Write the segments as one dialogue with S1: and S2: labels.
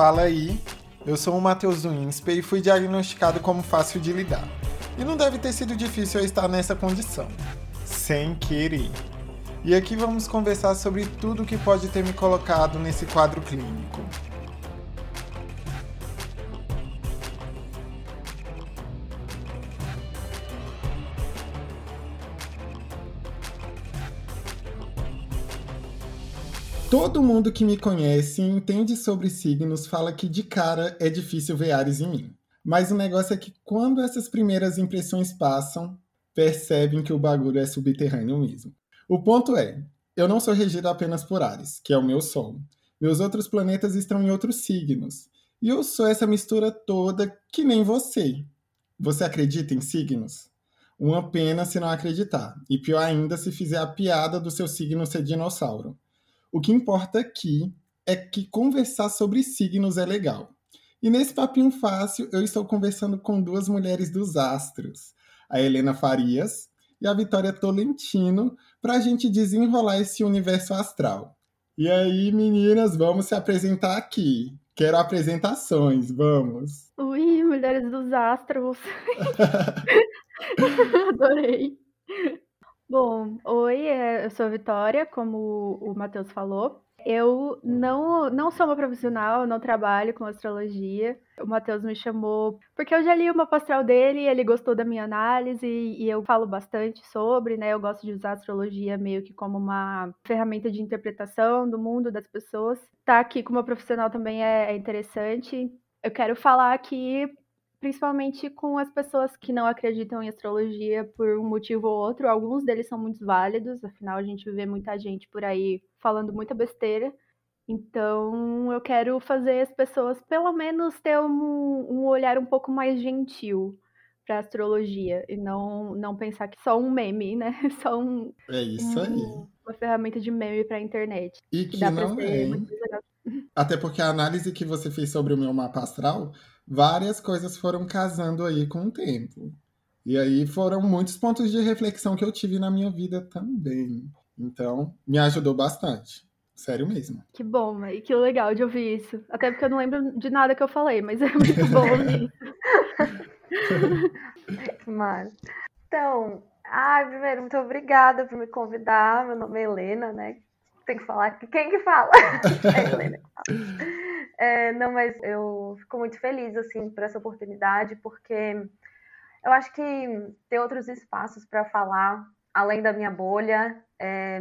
S1: fala aí. Eu sou o Matheus Winspe e fui diagnosticado como fácil de lidar. E não deve ter sido difícil eu estar nessa condição. Sem querer. E aqui vamos conversar sobre tudo que pode ter me colocado nesse quadro clínico. Todo mundo que me conhece e entende sobre signos fala que de cara é difícil ver Ares em mim. Mas o negócio é que quando essas primeiras impressões passam, percebem que o bagulho é subterrâneo mesmo. O ponto é, eu não sou regido apenas por Ares, que é o meu Sol. Meus outros planetas estão em outros signos. E eu sou essa mistura toda que nem você. Você acredita em signos? Uma pena se não acreditar. E pior ainda se fizer a piada do seu signo ser dinossauro. O que importa aqui é que conversar sobre signos é legal. E nesse papinho fácil, eu estou conversando com duas mulheres dos astros, a Helena Farias e a Vitória Tolentino, para a gente desenrolar esse universo astral. E aí, meninas, vamos se apresentar aqui. Quero apresentações, vamos.
S2: Ui, mulheres dos astros. Adorei. Bom, oi, é, eu sou a Vitória, como o Matheus falou. Eu não, não sou uma profissional, não trabalho com astrologia. O Matheus me chamou porque eu já li uma astral dele, ele gostou da minha análise e eu falo bastante sobre, né? Eu gosto de usar a astrologia meio que como uma ferramenta de interpretação do mundo das pessoas. Estar tá aqui como profissional também é, é interessante. Eu quero falar aqui principalmente com as pessoas que não acreditam em astrologia por um motivo ou outro. Alguns deles são muito válidos, afinal a gente vê muita gente por aí falando muita besteira. Então eu quero fazer as pessoas pelo menos ter um, um olhar um pouco mais gentil para astrologia e não não pensar que só um meme, né? Só um
S1: É isso
S2: um,
S1: aí.
S2: Uma ferramenta de meme para a internet.
S1: E que, que não é. Até porque a análise que você fez sobre o meu mapa astral várias coisas foram casando aí com o tempo. E aí foram muitos pontos de reflexão que eu tive na minha vida também. Então, me ajudou bastante. Sério mesmo.
S2: Que bom, e que legal de ouvir isso. Até porque eu não lembro de nada que eu falei, mas é muito bom ouvir
S3: isso. Então, ai, primeiro, muito obrigada por me convidar. Meu nome é Helena, né? Tem que falar que quem que fala? É Helena que fala. É, não, mas eu fico muito feliz, assim, por essa oportunidade, porque eu acho que ter outros espaços para falar, além da minha bolha, é,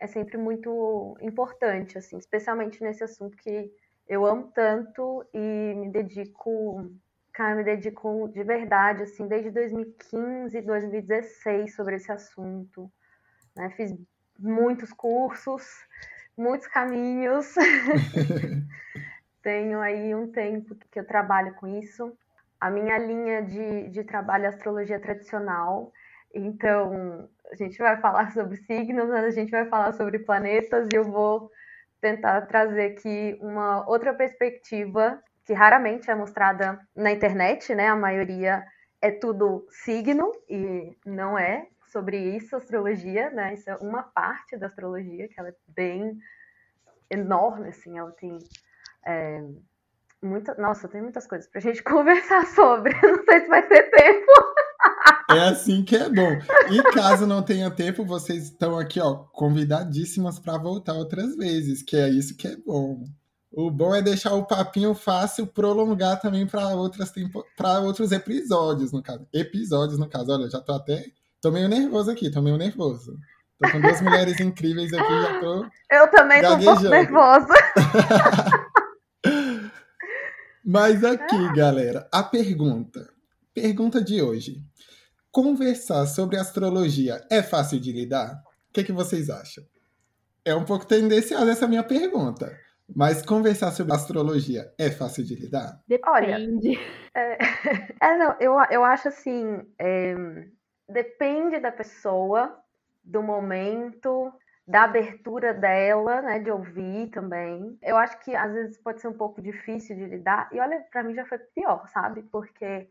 S3: é sempre muito importante, assim, especialmente nesse assunto que eu amo tanto e me dedico, cara, me dedico de verdade, assim, desde 2015, 2016 sobre esse assunto, né? Fiz muitos cursos, muitos caminhos. Tenho aí um tempo que eu trabalho com isso. A minha linha de, de trabalho é astrologia tradicional. Então, a gente vai falar sobre signos, a gente vai falar sobre planetas e eu vou tentar trazer aqui uma outra perspectiva que raramente é mostrada na internet, né? A maioria é tudo signo e não é sobre isso astrologia, né? Isso é uma parte da astrologia que ela é bem enorme, assim, ela tem é, muita, nossa, tem muitas coisas pra gente conversar sobre. Não sei se vai ter tempo.
S1: É assim que é bom. E caso não tenha tempo, vocês estão aqui, ó, convidadíssimas para voltar outras vezes, que é isso que é bom. O bom é deixar o papinho fácil prolongar também para outras tempo... para outros episódios, no caso. Episódios, no caso. Olha, já tô até. Tô meio nervoso aqui, tô meio nervoso. Tô com duas mulheres incríveis aqui, já tô.
S3: Eu também gaguejando. tô um pouco nervosa.
S1: Mas aqui, galera, a pergunta. Pergunta de hoje. Conversar sobre astrologia é fácil de lidar? O que, que vocês acham? É um pouco tendenciosa essa minha pergunta. Mas conversar sobre astrologia é fácil de lidar?
S2: Depende.
S3: é, é, não, eu, eu acho assim, é, depende da pessoa, do momento, da abertura dela, né, de ouvir também. Eu acho que às vezes pode ser um pouco difícil de lidar. E olha, para mim já foi pior, sabe? Porque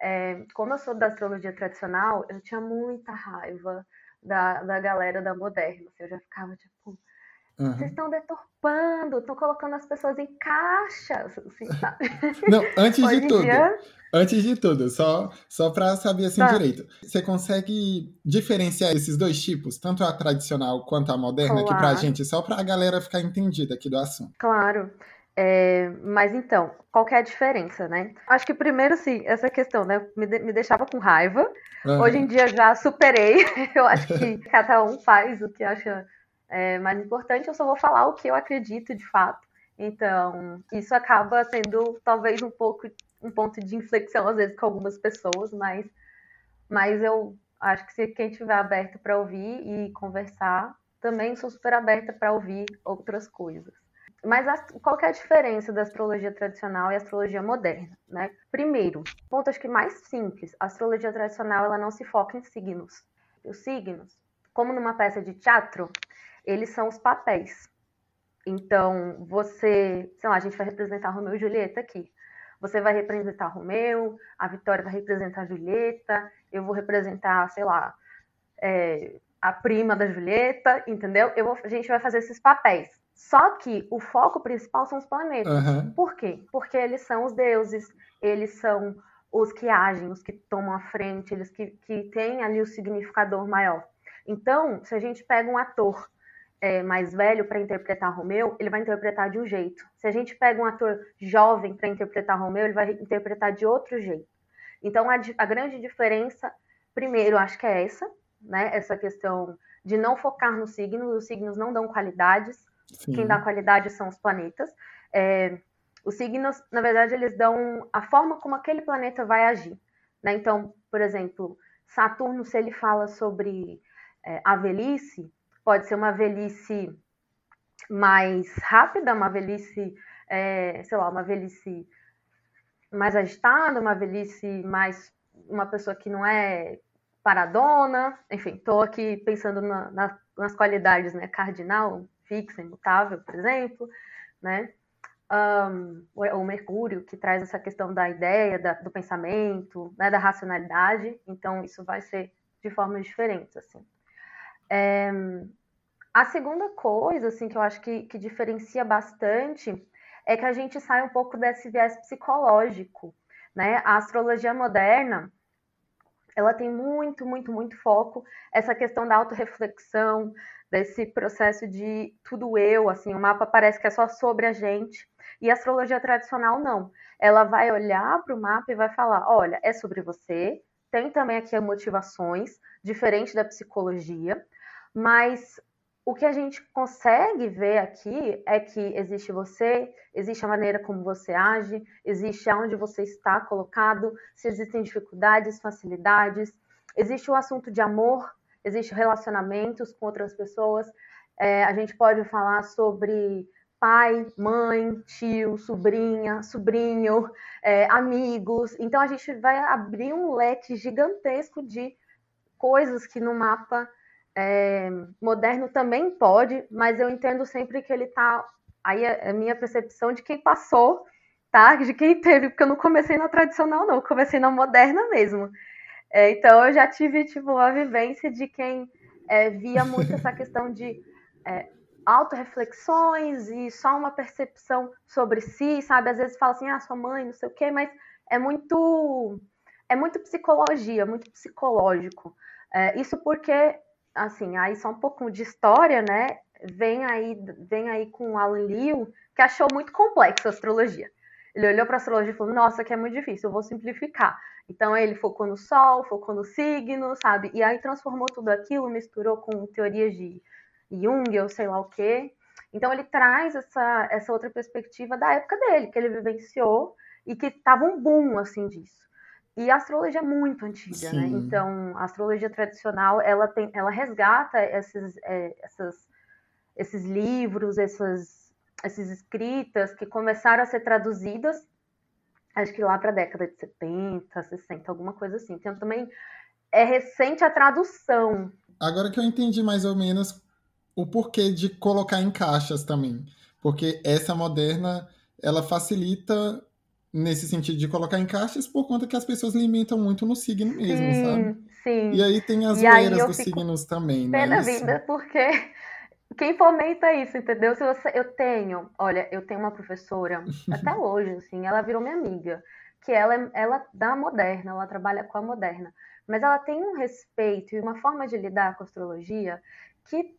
S3: é, como eu sou da astrologia tradicional, eu tinha muita raiva da, da galera da moderna. Eu já ficava tipo, Uhum. Vocês estão deturpando, estão colocando as pessoas em caixas, assim, sabe?
S1: Não, antes de tudo, dia... antes de tudo, só, só para saber assim tá. direito, você consegue diferenciar esses dois tipos, tanto a tradicional quanto a moderna, claro. aqui pra gente, só pra galera ficar entendida aqui do assunto.
S3: Claro. É, mas então, qual é a diferença, né? Acho que primeiro, sim, essa questão, né? Me, de, me deixava com raiva. Uhum. Hoje em dia já superei. Eu acho que cada um faz o que acha é, mais importante. Eu só vou falar o que eu acredito de fato. Então, isso acaba sendo talvez um pouco um ponto de inflexão às vezes com algumas pessoas, mas, mas eu acho que se quem estiver aberto para ouvir e conversar, também sou super aberta para ouvir outras coisas. Mas a, qual é a diferença da astrologia tradicional e astrologia moderna? Né? Primeiro, ponto acho que mais simples, a astrologia tradicional ela não se foca em signos. Os signos, como numa peça de teatro, eles são os papéis. Então, você, sei lá, a gente vai representar Romeu e Julieta aqui. Você vai representar Romeu, a Vitória vai representar a Julieta, eu vou representar, sei lá, é, a prima da Julieta, entendeu? Eu vou, a gente vai fazer esses papéis. Só que o foco principal são os planetas. Uhum. Por quê? Porque eles são os deuses, eles são os que agem, os que tomam a frente, eles que, que têm ali o significador maior. Então, se a gente pega um ator é, mais velho para interpretar Romeu, ele vai interpretar de um jeito. Se a gente pega um ator jovem para interpretar Romeu, ele vai interpretar de outro jeito. Então, a, a grande diferença, primeiro, acho que é essa, né? Essa questão de não focar nos signos, os signos não dão qualidades, Sim. Quem dá qualidade são os planetas. É, os signos, na verdade, eles dão a forma como aquele planeta vai agir. Né? Então, por exemplo, Saturno, se ele fala sobre é, a velhice, pode ser uma velhice mais rápida, uma velhice, é, sei lá, uma velhice mais agitada, uma velhice mais uma pessoa que não é paradona, enfim, estou aqui pensando na, na, nas qualidades, né, cardinal, fixa, imutável, por exemplo, né? Um, o Mercúrio, que traz essa questão da ideia, da, do pensamento, né, da racionalidade, então isso vai ser de formas diferentes, assim. É, a segunda coisa, assim, que eu acho que, que diferencia bastante é que a gente sai um pouco desse viés psicológico, né? A astrologia moderna, ela tem muito, muito, muito foco essa questão da autorreflexão, desse processo de tudo eu, assim, o mapa parece que é só sobre a gente. E a astrologia tradicional não. Ela vai olhar para o mapa e vai falar: olha, é sobre você, tem também aqui motivações, diferente da psicologia, mas o que a gente consegue ver aqui é que existe você, existe a maneira como você age, existe aonde você está colocado, se existem dificuldades, facilidades, existe o assunto de amor, existem relacionamentos com outras pessoas. É, a gente pode falar sobre pai, mãe, tio, sobrinha, sobrinho, é, amigos. Então a gente vai abrir um leque gigantesco de coisas que no mapa é, moderno também pode, mas eu entendo sempre que ele está. Aí é a minha percepção de quem passou, tá? De quem teve, porque eu não comecei na tradicional, não, eu comecei na moderna mesmo. É, então eu já tive tipo a vivência de quem é, via muito essa questão de é, autorreflexões e só uma percepção sobre si, sabe? Às vezes fala assim, ah, sua mãe, não sei o quê, mas é muito é muito psicologia, muito psicológico. É, isso porque, assim, aí só um pouco de história, né? Vem aí, vem aí com Alan Liu, que achou muito complexo a astrologia. Ele olhou para a astrologia e falou: Nossa, que é muito difícil, eu vou simplificar. Então ele focou no Sol, focou no signo, sabe? E aí transformou tudo aquilo, misturou com teorias de Jung, ou sei lá o quê. Então ele traz essa, essa outra perspectiva da época dele, que ele vivenciou e que estava um boom assim disso. E a astrologia é muito antiga, né? Sim. né? Então a astrologia tradicional ela tem, ela resgata esses, é, essas, esses livros, essas, essas escritas que começaram a ser traduzidas acho que lá para a década de 70, 60, alguma coisa assim. Então também é recente a tradução.
S1: Agora que eu entendi mais ou menos o porquê de colocar em caixas também. Porque essa moderna, ela facilita nesse sentido de colocar em caixas por conta que as pessoas limitam muito no signo mesmo, sim, sabe?
S3: Sim.
S1: E aí tem as zoeiras dos signos também, né?
S3: Pena vida, porque quem fomenta isso, entendeu? Se você, eu tenho, olha, eu tenho uma professora, até hoje, assim, ela virou minha amiga, que ela, é, ela dá moderna, ela trabalha com a moderna, mas ela tem um respeito e uma forma de lidar com a astrologia que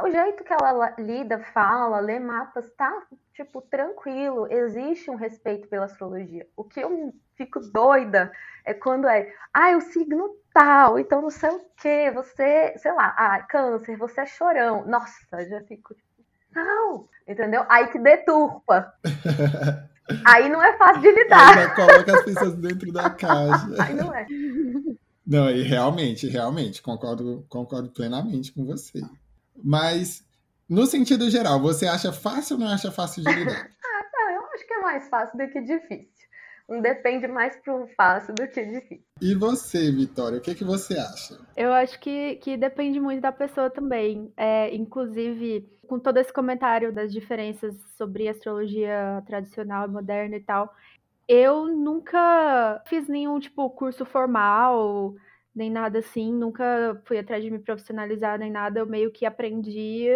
S3: o jeito que ela lida, fala, lê mapas, tá, tipo, tranquilo. Existe um respeito pela astrologia. O que eu fico doida é quando é, ah, o signo tal, então não sei o que, você, sei lá, ah, câncer, você é chorão. Nossa, já fico, tipo, não, entendeu? Aí que deturpa. Aí não é fácil de lidar.
S1: Aí coloca as pessoas dentro da caixa.
S3: Aí não é.
S1: Não, e realmente, realmente, concordo, concordo plenamente com você. Mas, no sentido geral, você acha fácil ou não acha fácil de lidar?
S3: ah, não, eu acho que é mais fácil do que difícil. Um depende mais pro fácil do que difícil.
S1: E você, Vitória, o que, que você acha?
S2: Eu acho que, que depende muito da pessoa também. É, inclusive, com todo esse comentário das diferenças sobre astrologia tradicional e moderna e tal, eu nunca fiz nenhum tipo curso formal nem nada assim, nunca fui atrás de me profissionalizar nem nada, eu meio que aprendi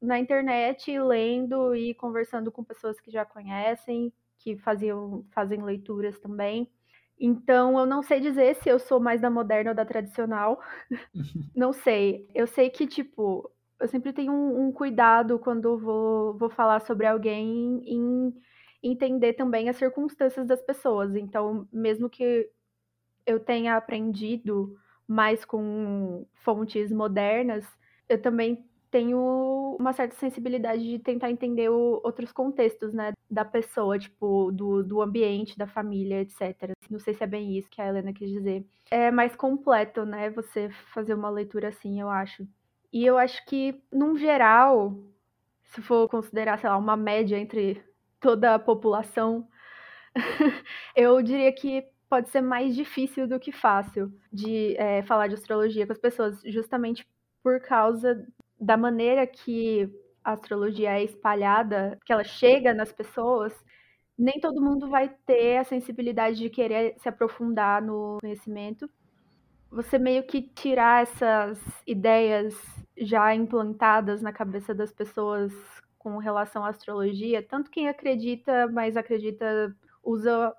S2: na internet, lendo e conversando com pessoas que já conhecem, que faziam, fazem leituras também. Então, eu não sei dizer se eu sou mais da moderna ou da tradicional. não sei. Eu sei que, tipo, eu sempre tenho um, um cuidado quando vou, vou falar sobre alguém em entender também as circunstâncias das pessoas. Então, mesmo que eu tenha aprendido mais com fontes modernas, eu também tenho uma certa sensibilidade de tentar entender o, outros contextos, né, da pessoa, tipo, do, do ambiente, da família, etc. Não sei se é bem isso que a Helena quis dizer. É mais completo, né, você fazer uma leitura assim, eu acho. E eu acho que, num geral, se for considerar, sei lá, uma média entre toda a população, eu diria que pode ser mais difícil do que fácil de é, falar de astrologia com as pessoas, justamente por causa da maneira que a astrologia é espalhada, que ela chega nas pessoas, nem todo mundo vai ter a sensibilidade de querer se aprofundar no conhecimento. Você meio que tirar essas ideias já implantadas na cabeça das pessoas com relação à astrologia, tanto quem acredita, mas acredita usa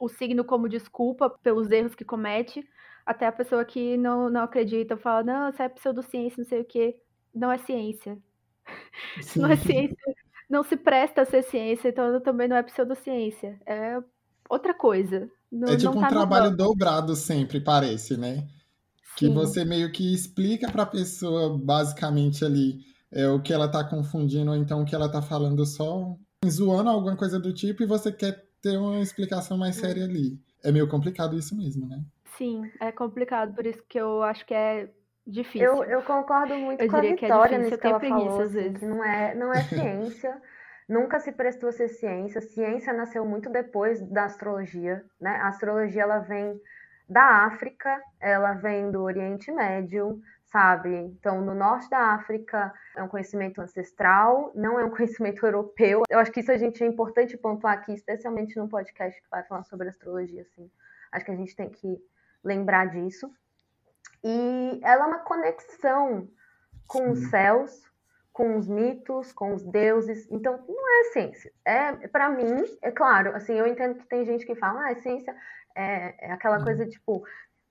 S2: o signo como desculpa pelos erros que comete, até a pessoa que não, não acredita fala, não, isso é pseudociência, não sei o quê. Não é ciência. Sim. Não é ciência. Não se presta a ser ciência, então também não é pseudociência. É outra coisa.
S1: Não, é tipo um tá trabalho dobrado sempre, parece, né? Que você meio que explica para a pessoa basicamente ali é, o que ela tá confundindo, ou então o que ela tá falando só zoando alguma coisa do tipo, e você quer ter uma explicação mais séria ali. É meio complicado isso mesmo, né?
S2: Sim, é complicado, por isso que eu acho que é difícil.
S3: Eu, eu concordo muito eu com a é Vitória é nisso que ela falou, assim, que não é, não é ciência, nunca se prestou a ser ciência, ciência nasceu muito depois da astrologia, né? A astrologia, ela vem da África, ela vem do Oriente Médio, sabe? Então, no norte da África é um conhecimento ancestral, não é um conhecimento europeu. Eu acho que isso a gente é importante pontuar aqui, especialmente no podcast que vai falar sobre astrologia, assim. Acho que a gente tem que lembrar disso. E ela é uma conexão com os céus, com os mitos, com os deuses. Então, não é ciência. É, para mim, é claro, assim, eu entendo que tem gente que fala, ah, ciência é, é aquela coisa tipo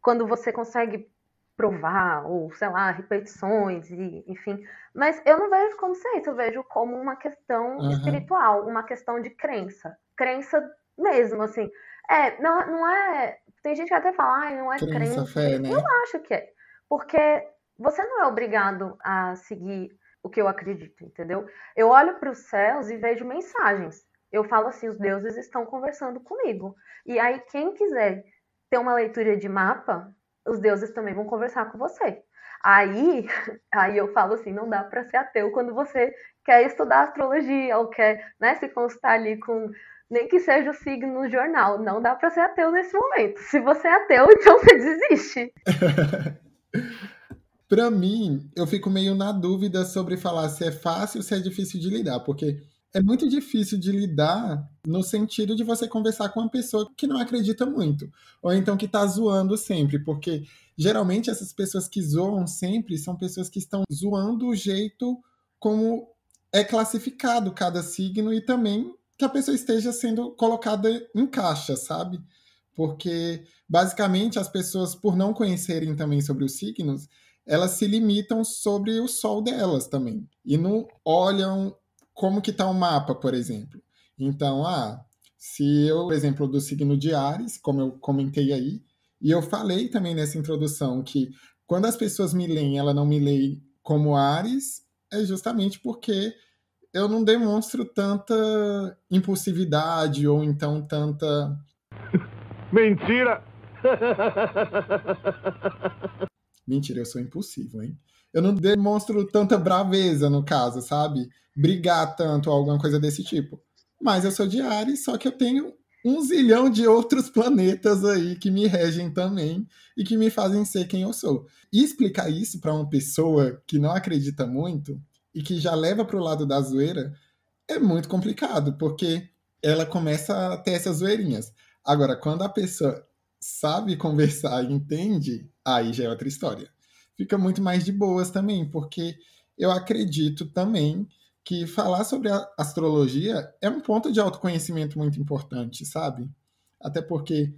S3: quando você consegue provar, ou sei lá, repetições, e, enfim. Mas eu não vejo como ciência, eu vejo como uma questão uhum. espiritual, uma questão de crença. Crença mesmo, assim. É, não, não é. Tem gente que até fala, ah, não é crença. crença. Fé, né? Eu acho que é. Porque você não é obrigado a seguir o que eu acredito, entendeu? Eu olho para os céus e vejo mensagens. Eu falo assim, os deuses estão conversando comigo. E aí, quem quiser ter uma leitura de mapa, os deuses também vão conversar com você. Aí, aí eu falo assim, não dá para ser ateu quando você quer estudar astrologia ou quer né, se constar ali com nem que seja o signo no jornal. Não dá para ser ateu nesse momento. Se você é ateu, então você desiste.
S1: para mim, eu fico meio na dúvida sobre falar se é fácil ou se é difícil de lidar, porque é muito difícil de lidar no sentido de você conversar com uma pessoa que não acredita muito, ou então que tá zoando sempre, porque geralmente essas pessoas que zoam sempre são pessoas que estão zoando o jeito como é classificado cada signo e também que a pessoa esteja sendo colocada em caixa, sabe? Porque basicamente as pessoas, por não conhecerem também sobre os signos, elas se limitam sobre o sol delas também e não olham como que está o mapa, por exemplo. Então, ah, se eu, por exemplo, do signo de Ares, como eu comentei aí, e eu falei também nessa introdução que quando as pessoas me leem, ela não me lê como Ares, é justamente porque eu não demonstro tanta impulsividade ou então tanta.
S4: Mentira!
S1: Mentira, eu sou impulsivo, hein? Eu não demonstro tanta braveza, no caso, sabe? Brigar tanto ou alguma coisa desse tipo. Mas eu sou de Ares, só que eu tenho um zilhão de outros planetas aí que me regem também e que me fazem ser quem eu sou. E explicar isso para uma pessoa que não acredita muito e que já leva para o lado da zoeira é muito complicado, porque ela começa a ter essas zoeirinhas. Agora, quando a pessoa sabe conversar e entende, aí já é outra história. Fica muito mais de boas também, porque eu acredito também que falar sobre a astrologia é um ponto de autoconhecimento muito importante, sabe? Até porque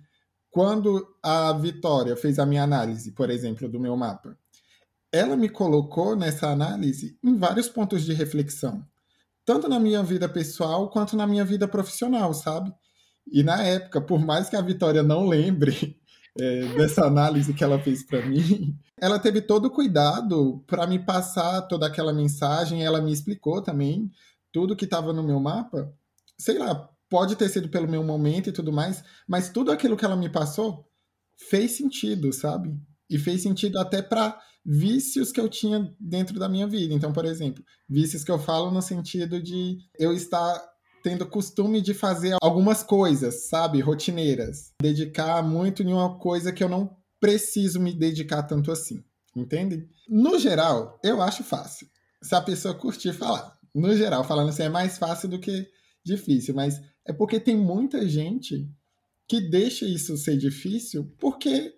S1: quando a Vitória fez a minha análise, por exemplo, do meu mapa, ela me colocou nessa análise em vários pontos de reflexão, tanto na minha vida pessoal quanto na minha vida profissional, sabe? E na época, por mais que a Vitória não lembre é, dessa análise que ela fez para mim, ela teve todo o cuidado para me passar toda aquela mensagem. Ela me explicou também tudo que estava no meu mapa. Sei lá, pode ter sido pelo meu momento e tudo mais, mas tudo aquilo que ela me passou fez sentido, sabe? E fez sentido até para vícios que eu tinha dentro da minha vida. Então, por exemplo, vícios que eu falo no sentido de eu estar tendo costume de fazer algumas coisas, sabe, rotineiras, dedicar muito em uma coisa que eu não preciso me dedicar tanto assim, entende? No geral, eu acho fácil. Se a pessoa curtir falar. No geral, falando assim, é mais fácil do que difícil, mas é porque tem muita gente que deixa isso ser difícil porque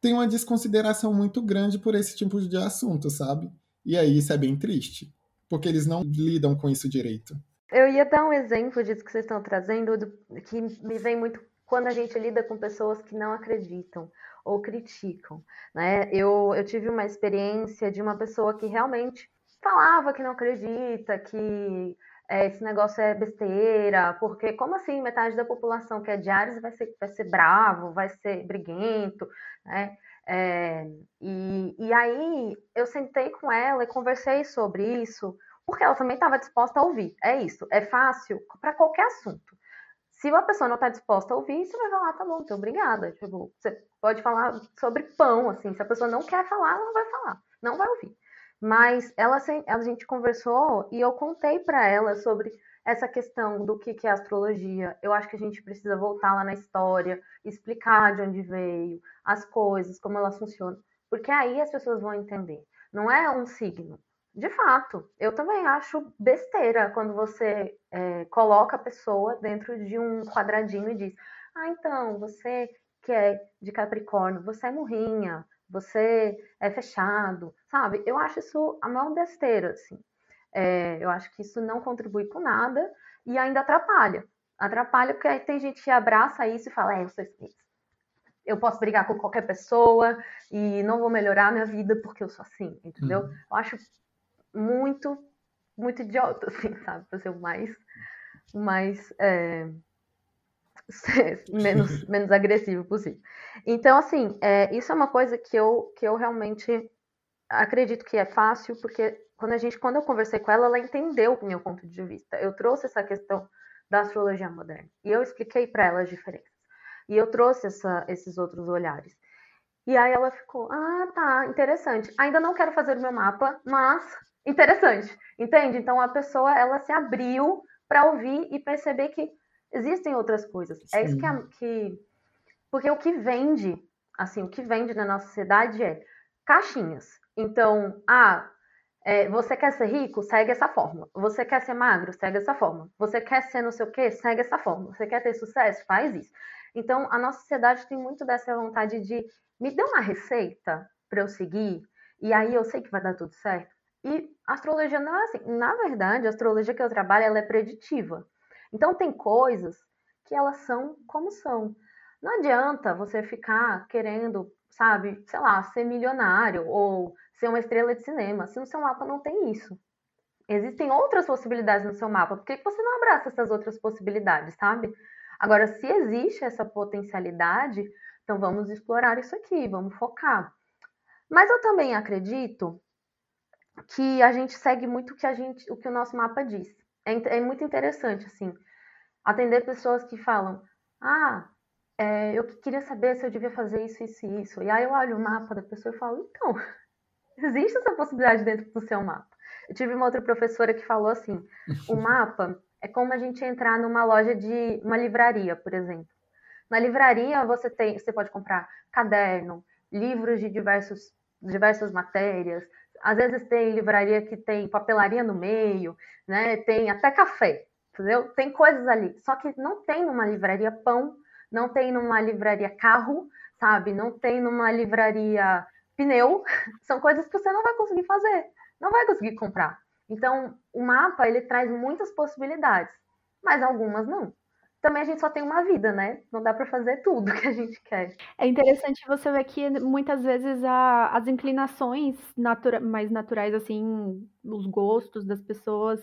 S1: tem uma desconsideração muito grande por esse tipo de assunto, sabe? E aí isso é bem triste, porque eles não lidam com isso direito.
S3: Eu ia dar um exemplo disso que vocês estão trazendo, do, que me vem muito quando a gente lida com pessoas que não acreditam ou criticam. Né? Eu, eu tive uma experiência de uma pessoa que realmente falava que não acredita, que é, esse negócio é besteira, porque como assim metade da população que é Ares vai ser, vai ser bravo, vai ser briguento, né? É, e, e aí eu sentei com ela e conversei sobre isso, porque ela também estava disposta a ouvir. É isso, é fácil para qualquer assunto. Se uma pessoa não está disposta a ouvir, você vai falar, tá bom, então obrigada. Tipo, você pode falar sobre pão, assim. Se a pessoa não quer falar, ela não vai falar, não vai ouvir. Mas ela, a gente conversou e eu contei para ela sobre essa questão do que, que é astrologia. Eu acho que a gente precisa voltar lá na história, explicar de onde veio, as coisas, como elas funcionam, porque aí as pessoas vão entender. Não é um signo, de fato, eu também acho besteira quando você é, coloca a pessoa dentro de um quadradinho e diz: Ah, então, você que é de Capricórnio, você é murrinha, você é fechado, sabe? Eu acho isso a maior besteira, assim. É, eu acho que isso não contribui com nada e ainda atrapalha. Atrapalha porque aí tem gente que abraça isso e fala: É, eu sou. Eu posso brigar com qualquer pessoa e não vou melhorar a minha vida porque eu sou assim, entendeu? Uhum. Eu acho muito, muito idiota, assim, sabe? Pra ser o mais, mais é, menos, menos agressivo possível. Então, assim, é, isso é uma coisa que eu, que eu realmente acredito que é fácil, porque quando a gente, quando eu conversei com ela, ela entendeu o meu ponto de vista. Eu trouxe essa questão da astrologia moderna e eu expliquei para ela as diferenças. E eu trouxe essa, esses outros olhares. E aí ela ficou, ah, tá, interessante. Ainda não quero fazer o meu mapa, mas interessante, entende? Então a pessoa ela se abriu para ouvir e perceber que existem outras coisas. Sim. É isso que, é, que, porque o que vende, assim, o que vende na nossa sociedade é caixinhas. Então, ah, é, você quer ser rico? Segue essa fórmula. Você quer ser magro? Segue essa fórmula. Você quer ser não sei o quê? Segue essa fórmula. Você quer ter sucesso? Faz isso. Então, a nossa sociedade tem muito dessa vontade de me dê uma receita para eu seguir e aí eu sei que vai dar tudo certo. E astrologia não é assim. Na verdade, a astrologia que eu trabalho ela é preditiva. Então tem coisas que elas são como são. Não adianta você ficar querendo, sabe, sei lá, ser milionário ou ser uma estrela de cinema, se no seu mapa não tem isso. Existem outras possibilidades no seu mapa, por que você não abraça essas outras possibilidades, sabe? Agora, se existe essa potencialidade, então vamos explorar isso aqui, vamos focar. Mas eu também acredito que a gente segue muito o que a gente, o que o nosso mapa diz. É, é muito interessante assim atender pessoas que falam, ah, é, eu queria saber se eu devia fazer isso, isso e isso. E aí eu olho o mapa da pessoa e falo, então, existe essa possibilidade dentro do seu mapa. Eu tive uma outra professora que falou assim, o mapa é como a gente entrar numa loja de uma livraria, por exemplo. Na livraria você tem, você pode comprar caderno, livros de diversos, diversas matérias. Às vezes tem livraria que tem papelaria no meio, né? Tem até café, entendeu? Tem coisas ali. Só que não tem numa livraria pão, não tem numa livraria carro, sabe? Não tem numa livraria pneu. São coisas que você não vai conseguir fazer, não vai conseguir comprar. Então, o mapa ele traz muitas possibilidades, mas algumas não. Também a gente só tem uma vida, né? Não dá para fazer tudo que a gente quer.
S2: É interessante você ver que muitas vezes a, as inclinações natura, mais naturais, assim, os gostos das pessoas,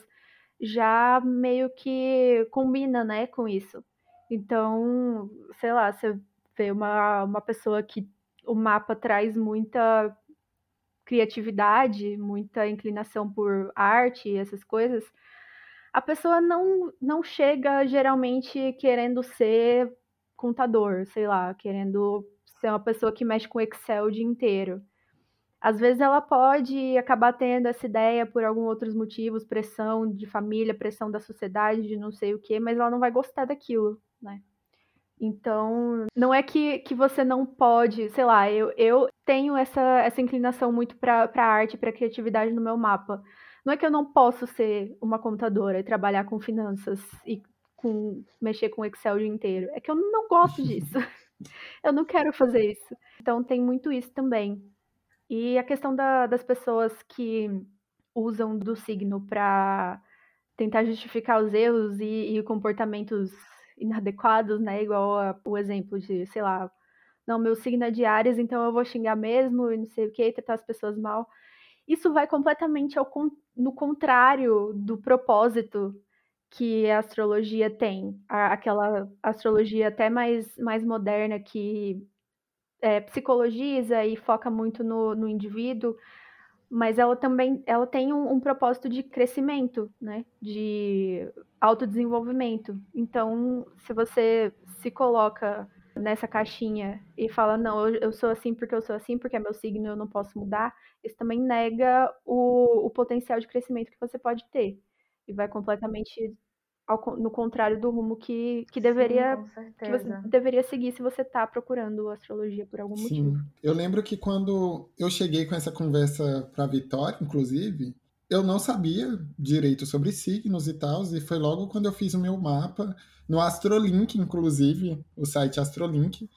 S2: já meio que combina, né, com isso. Então, sei lá, você vê uma, uma pessoa que o mapa traz muita criatividade, muita inclinação por arte e essas coisas, a pessoa não, não chega geralmente querendo ser contador, sei lá, querendo ser uma pessoa que mexe com Excel o dia inteiro. Às vezes ela pode acabar tendo essa ideia por alguns outros motivos, pressão de família, pressão da sociedade, de não sei o quê, mas ela não vai gostar daquilo, né? Então, não é que, que você não pode, sei lá, eu, eu tenho essa, essa inclinação muito para a arte, para criatividade no meu mapa. Não é que eu não posso ser uma contadora e trabalhar com finanças e com mexer com Excel o dia inteiro. É que eu não gosto disso. eu não quero fazer isso. Então tem muito isso também. E a questão da, das pessoas que usam do signo para tentar justificar os erros e, e comportamentos inadequados, né? Igual a, o exemplo de, sei lá, não, meu signo é de Ares, então eu vou xingar mesmo e não sei o que, tratar as pessoas mal. Isso vai completamente ao, no contrário do propósito que a astrologia tem. Aquela astrologia até mais, mais moderna que é, psicologiza e foca muito no, no indivíduo, mas ela também ela tem um, um, propósito de crescimento, né? De autodesenvolvimento. Então, se você se coloca nessa caixinha e fala, não, eu, eu, sou assim porque eu sou assim, porque é meu signo, eu não posso mudar, isso também nega o, o potencial de crescimento que você pode ter. E vai completamente ao, no contrário do rumo que, que deveria
S3: Sim,
S2: que você deveria seguir se você está procurando astrologia por algum
S1: Sim.
S2: motivo.
S1: Eu lembro que quando eu cheguei com essa conversa para Vitória, inclusive, eu não sabia direito sobre signos e tal, e foi logo quando eu fiz o meu mapa no Astrolink, inclusive, o site Astrolink.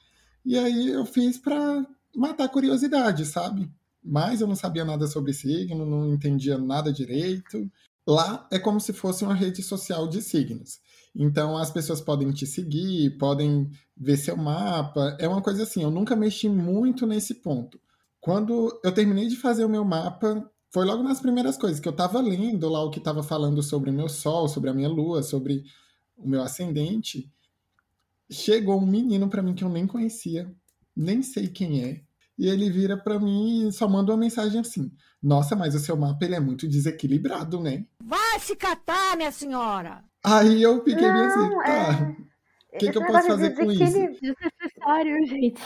S1: E aí eu fiz para matar a curiosidade, sabe? Mas eu não sabia nada sobre signo, não entendia nada direito. Lá é como se fosse uma rede social de signos. Então as pessoas podem te seguir, podem ver seu mapa. É uma coisa assim, eu nunca mexi muito nesse ponto. Quando eu terminei de fazer o meu mapa, foi logo nas primeiras coisas que eu estava lendo lá o que estava falando sobre o meu sol, sobre a minha lua, sobre o meu ascendente. Chegou um menino para mim que eu nem conhecia, nem sei quem é, e ele vira para mim e só manda uma mensagem assim: Nossa, mas o seu mapa ele é muito desequilibrado, né?
S5: Vai se catar, minha senhora!
S1: Aí eu fiquei bem assim, tá. O que, que eu posso fazer com isso?
S2: Desnecessário, gente.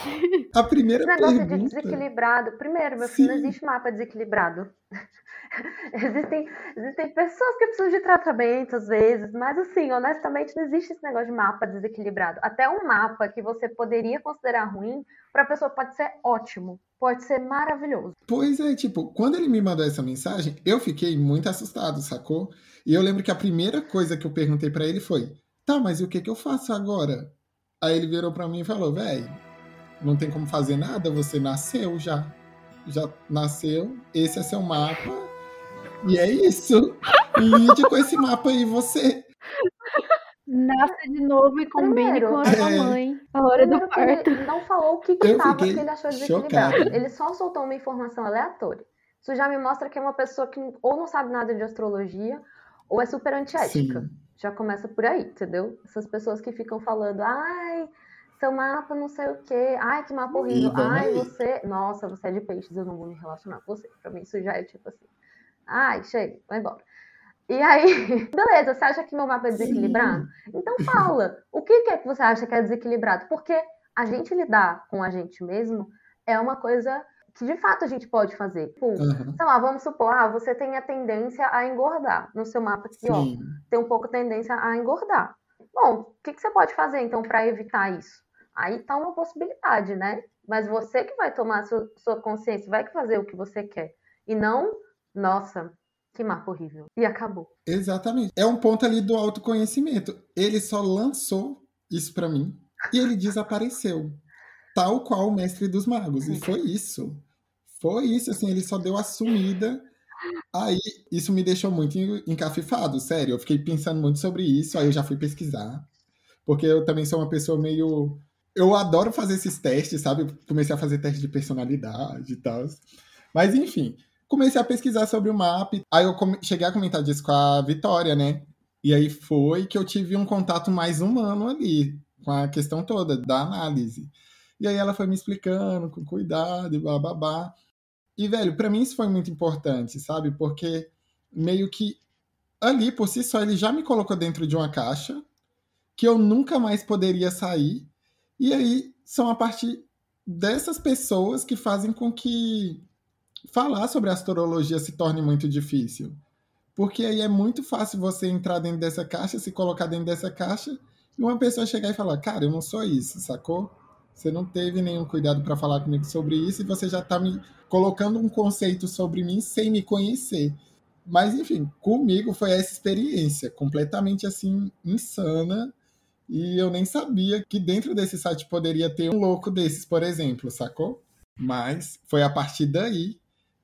S1: A primeira
S3: Esse negócio
S1: pergunta...
S3: de desequilibrado. Primeiro, meu filho, não existe mapa desequilibrado. existem, existem pessoas que precisam de tratamento às vezes, mas assim, honestamente, não existe esse negócio de mapa desequilibrado. Até um mapa que você poderia considerar ruim, para a pessoa pode ser ótimo, pode ser maravilhoso.
S1: Pois é, tipo, quando ele me mandou essa mensagem, eu fiquei muito assustado, sacou? E eu lembro que a primeira coisa que eu perguntei para ele foi: tá, mas e o que, que eu faço agora? Aí ele virou para mim e falou: velho, não tem como fazer nada, você nasceu já. Já nasceu, esse é seu mapa. E é isso. Lide com esse mapa aí, você.
S2: Nasce de novo e combine
S3: Primeiro,
S2: com a sua
S1: é.
S2: mãe. A hora do
S3: que ele
S2: parto.
S3: não falou o que, que
S1: Eu
S3: tava
S1: fiquei
S3: que ele achou desequilibrado.
S1: chocado.
S3: Ele só soltou uma informação aleatória. Isso já me mostra que é uma pessoa que ou não sabe nada de astrologia ou é super antiética.
S1: Sim.
S3: Já começa por aí, entendeu? Essas pessoas que ficam falando, ai, seu mapa não sei o quê, ai, que mapa horrível, ai, você. Nossa, você é de peixes, eu não vou me relacionar com você. Pra mim, isso já é tipo assim. Ai, chega, vai embora. E aí, beleza, você acha que meu mapa é desequilibrado? Então fala. O que que é que você acha que é desequilibrado? Porque a gente lidar com a gente mesmo é uma coisa que de fato a gente pode fazer. Tipo,
S1: Aham.
S3: sei lá, vamos supor, ah, você tem a tendência a engordar. No seu mapa aqui, ó,
S1: Sim.
S3: tem um pouco tendência a engordar. Bom, o que, que você pode fazer então para evitar isso? Aí tá uma possibilidade, né? Mas você que vai tomar sua, sua consciência, vai fazer o que você quer. E não, nossa, que mapa horrível. E acabou.
S1: Exatamente. É um ponto ali do autoconhecimento. Ele só lançou isso pra mim e ele desapareceu. Tal qual o mestre dos magos. E foi isso. Foi isso, assim, ele só deu a sumida. Aí, isso me deixou muito encafifado, sério. Eu fiquei pensando muito sobre isso, aí eu já fui pesquisar. Porque eu também sou uma pessoa meio. Eu adoro fazer esses testes, sabe? Comecei a fazer teste de personalidade e tal. Mas, enfim, comecei a pesquisar sobre o mapa. Aí eu cheguei a comentar disso com a Vitória, né? E aí foi que eu tive um contato mais humano ali, com a questão toda da análise. E aí ela foi me explicando com cuidado e bababá. E, velho, pra mim isso foi muito importante, sabe? Porque meio que ali, por si só, ele já me colocou dentro de uma caixa que eu nunca mais poderia sair. E aí são a partir dessas pessoas que fazem com que falar sobre astrologia se torne muito difícil. Porque aí é muito fácil você entrar dentro dessa caixa, se colocar dentro dessa caixa, e uma pessoa chegar e falar: Cara, eu não sou isso, sacou? Você não teve nenhum cuidado para falar comigo sobre isso e você já tá me colocando um conceito sobre mim sem me conhecer. Mas enfim, comigo foi essa experiência completamente assim insana e eu nem sabia que dentro desse site poderia ter um louco desses, por exemplo, sacou? Mas foi a partir daí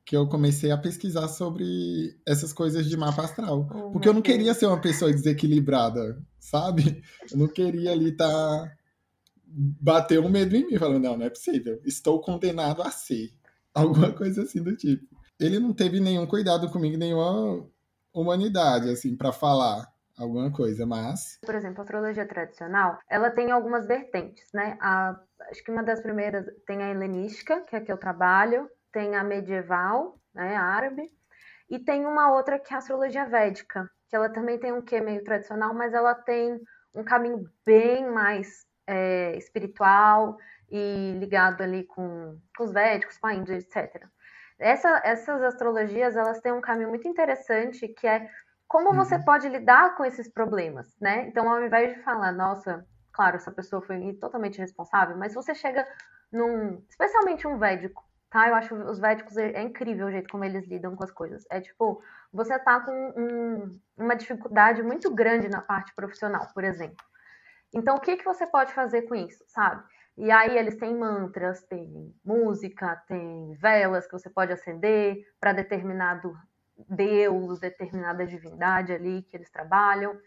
S1: que eu comecei a pesquisar sobre essas coisas de mapa astral.
S3: Oh,
S1: Porque eu não queria ser uma pessoa desequilibrada, sabe? Eu não queria ali estar. bater um medo em mim, falando, não, não é possível. Estou condenado a ser. Alguma coisa assim do tipo. Ele não teve nenhum cuidado comigo, nenhuma humanidade, assim, para falar alguma coisa, mas.
S3: Por exemplo, a astrologia tradicional, ela tem algumas vertentes, né? A- acho que uma das primeiras tem a helenística, que é a que eu trabalho, tem a medieval, né, árabe, e tem uma outra que é a astrologia védica, que ela também tem um quê meio tradicional, mas ela tem um caminho bem mais é, espiritual e ligado ali com, com os védicos, com a Índia, etc. Essa- essas astrologias, elas têm um caminho muito interessante, que é como você
S1: Uhum.
S3: pode lidar com esses problemas, né? Então, ao invés de falar, nossa, claro, essa pessoa foi totalmente responsável, mas você chega num, especialmente um védico, tá? Eu acho os védicos é é incrível o jeito como eles lidam com as coisas. É tipo, você tá com um- uma dificuldade muito grande na parte profissional, por exemplo. Então, o que que você pode fazer com isso, sabe? E aí eles têm mantras, tem música, tem velas que você pode acender para determinado deus, determinada divindade ali que eles trabalham,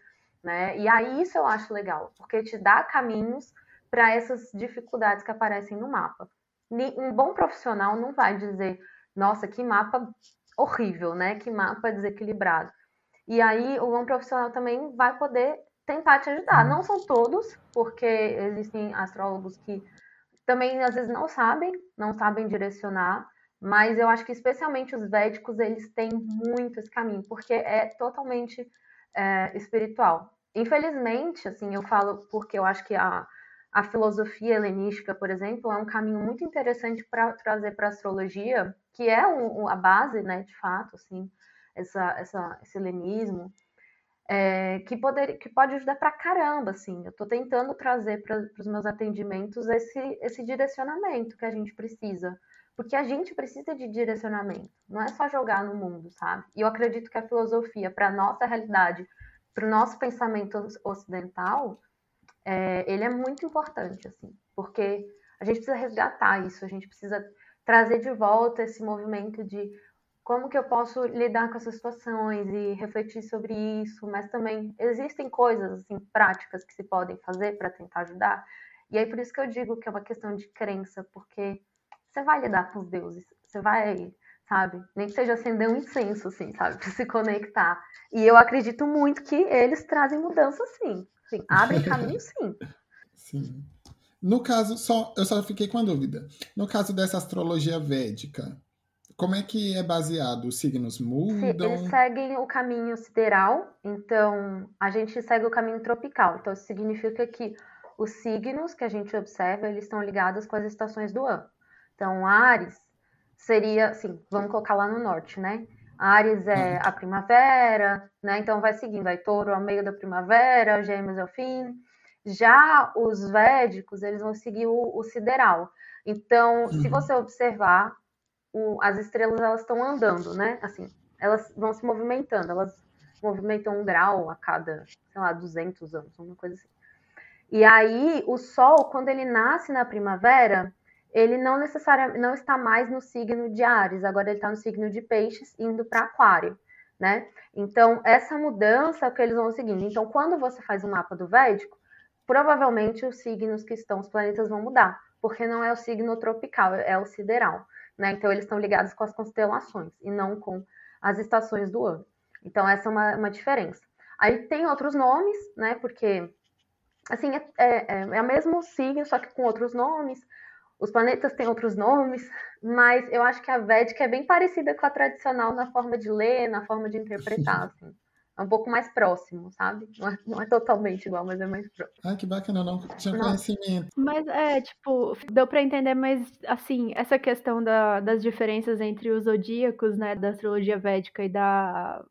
S3: né? E aí isso eu acho legal, porque te dá caminhos para essas dificuldades que aparecem no mapa. Um bom profissional não vai dizer, nossa, que mapa horrível, né? Que mapa desequilibrado. E aí o bom profissional também vai poder tentar te ajudar. Não são todos, porque existem astrólogos que também às vezes não sabem, não sabem direcionar, mas eu acho que especialmente os védicos eles têm muito esse caminho, porque é totalmente é, espiritual. Infelizmente, assim, eu falo porque eu acho que a, a filosofia helenística, por exemplo, é um caminho muito interessante para trazer para a astrologia, que é a base, né, de fato, assim, essa, essa, esse helenismo, é, que, poder, que pode ajudar pra caramba, assim. Eu estou tentando trazer para os meus atendimentos esse, esse direcionamento que a gente precisa. Porque a gente precisa de direcionamento, não é só jogar no mundo, sabe? E eu acredito que a filosofia, para nossa realidade, para o nosso pensamento ocidental, é, ele é muito importante, assim, porque a gente precisa resgatar isso, a gente precisa trazer de volta esse movimento de como que eu posso lidar com essas situações e refletir sobre isso, mas também existem coisas assim práticas que se podem fazer para tentar ajudar. E aí por isso que eu digo que é uma questão de crença, porque você vai lidar com os deuses, você vai, sabe, nem que seja acender um incenso assim, sabe, para se conectar. E eu acredito muito que eles trazem mudança sim, sim, abrem caminho sim.
S1: Sim. No caso, só eu só fiquei com a dúvida. No caso dessa astrologia védica, como é que é baseado? Os signos mudam?
S3: Eles seguem o caminho sideral, então a gente segue o caminho tropical. Então isso significa que os signos que a gente observa, eles estão ligados com as estações do ano. Então, Ares seria, assim, vamos colocar lá no norte, né? Ares é a primavera, né? Então vai seguindo. Aí Touro é o meio da primavera, Gêmeos é o fim. Já os védicos, eles vão seguir o, o sideral. Então, uhum. se você observar, o, as estrelas elas estão andando, né? Assim, elas vão se movimentando, elas movimentam um grau a cada, sei lá, 200 anos, uma coisa assim. E aí, o Sol, quando ele nasce na primavera, ele não necessariamente não está mais no signo de Ares, agora ele está no signo de Peixes, indo para Aquário, né? Então, essa mudança é o que eles vão seguindo. Então, quando você faz o um mapa do Védico, provavelmente os signos que estão, os planetas vão mudar, porque não é o signo tropical, é o sideral né? Então eles estão ligados com as constelações e não com as estações do ano. Então essa é uma, uma diferença. Aí tem outros nomes, né? Porque assim é, é, é o mesmo signo, só que com outros nomes. Os planetas têm outros nomes, mas eu acho que a Védica é bem parecida com a tradicional na forma de ler, na forma de interpretar. Assim é um pouco mais próximo, sabe? Não é, não é totalmente igual, mas é mais próximo.
S1: Ah, que bacana, não tinha conhecimento.
S2: Mas é, tipo, deu para entender, mas assim, essa questão da, das diferenças entre os zodíacos, né, da astrologia védica e da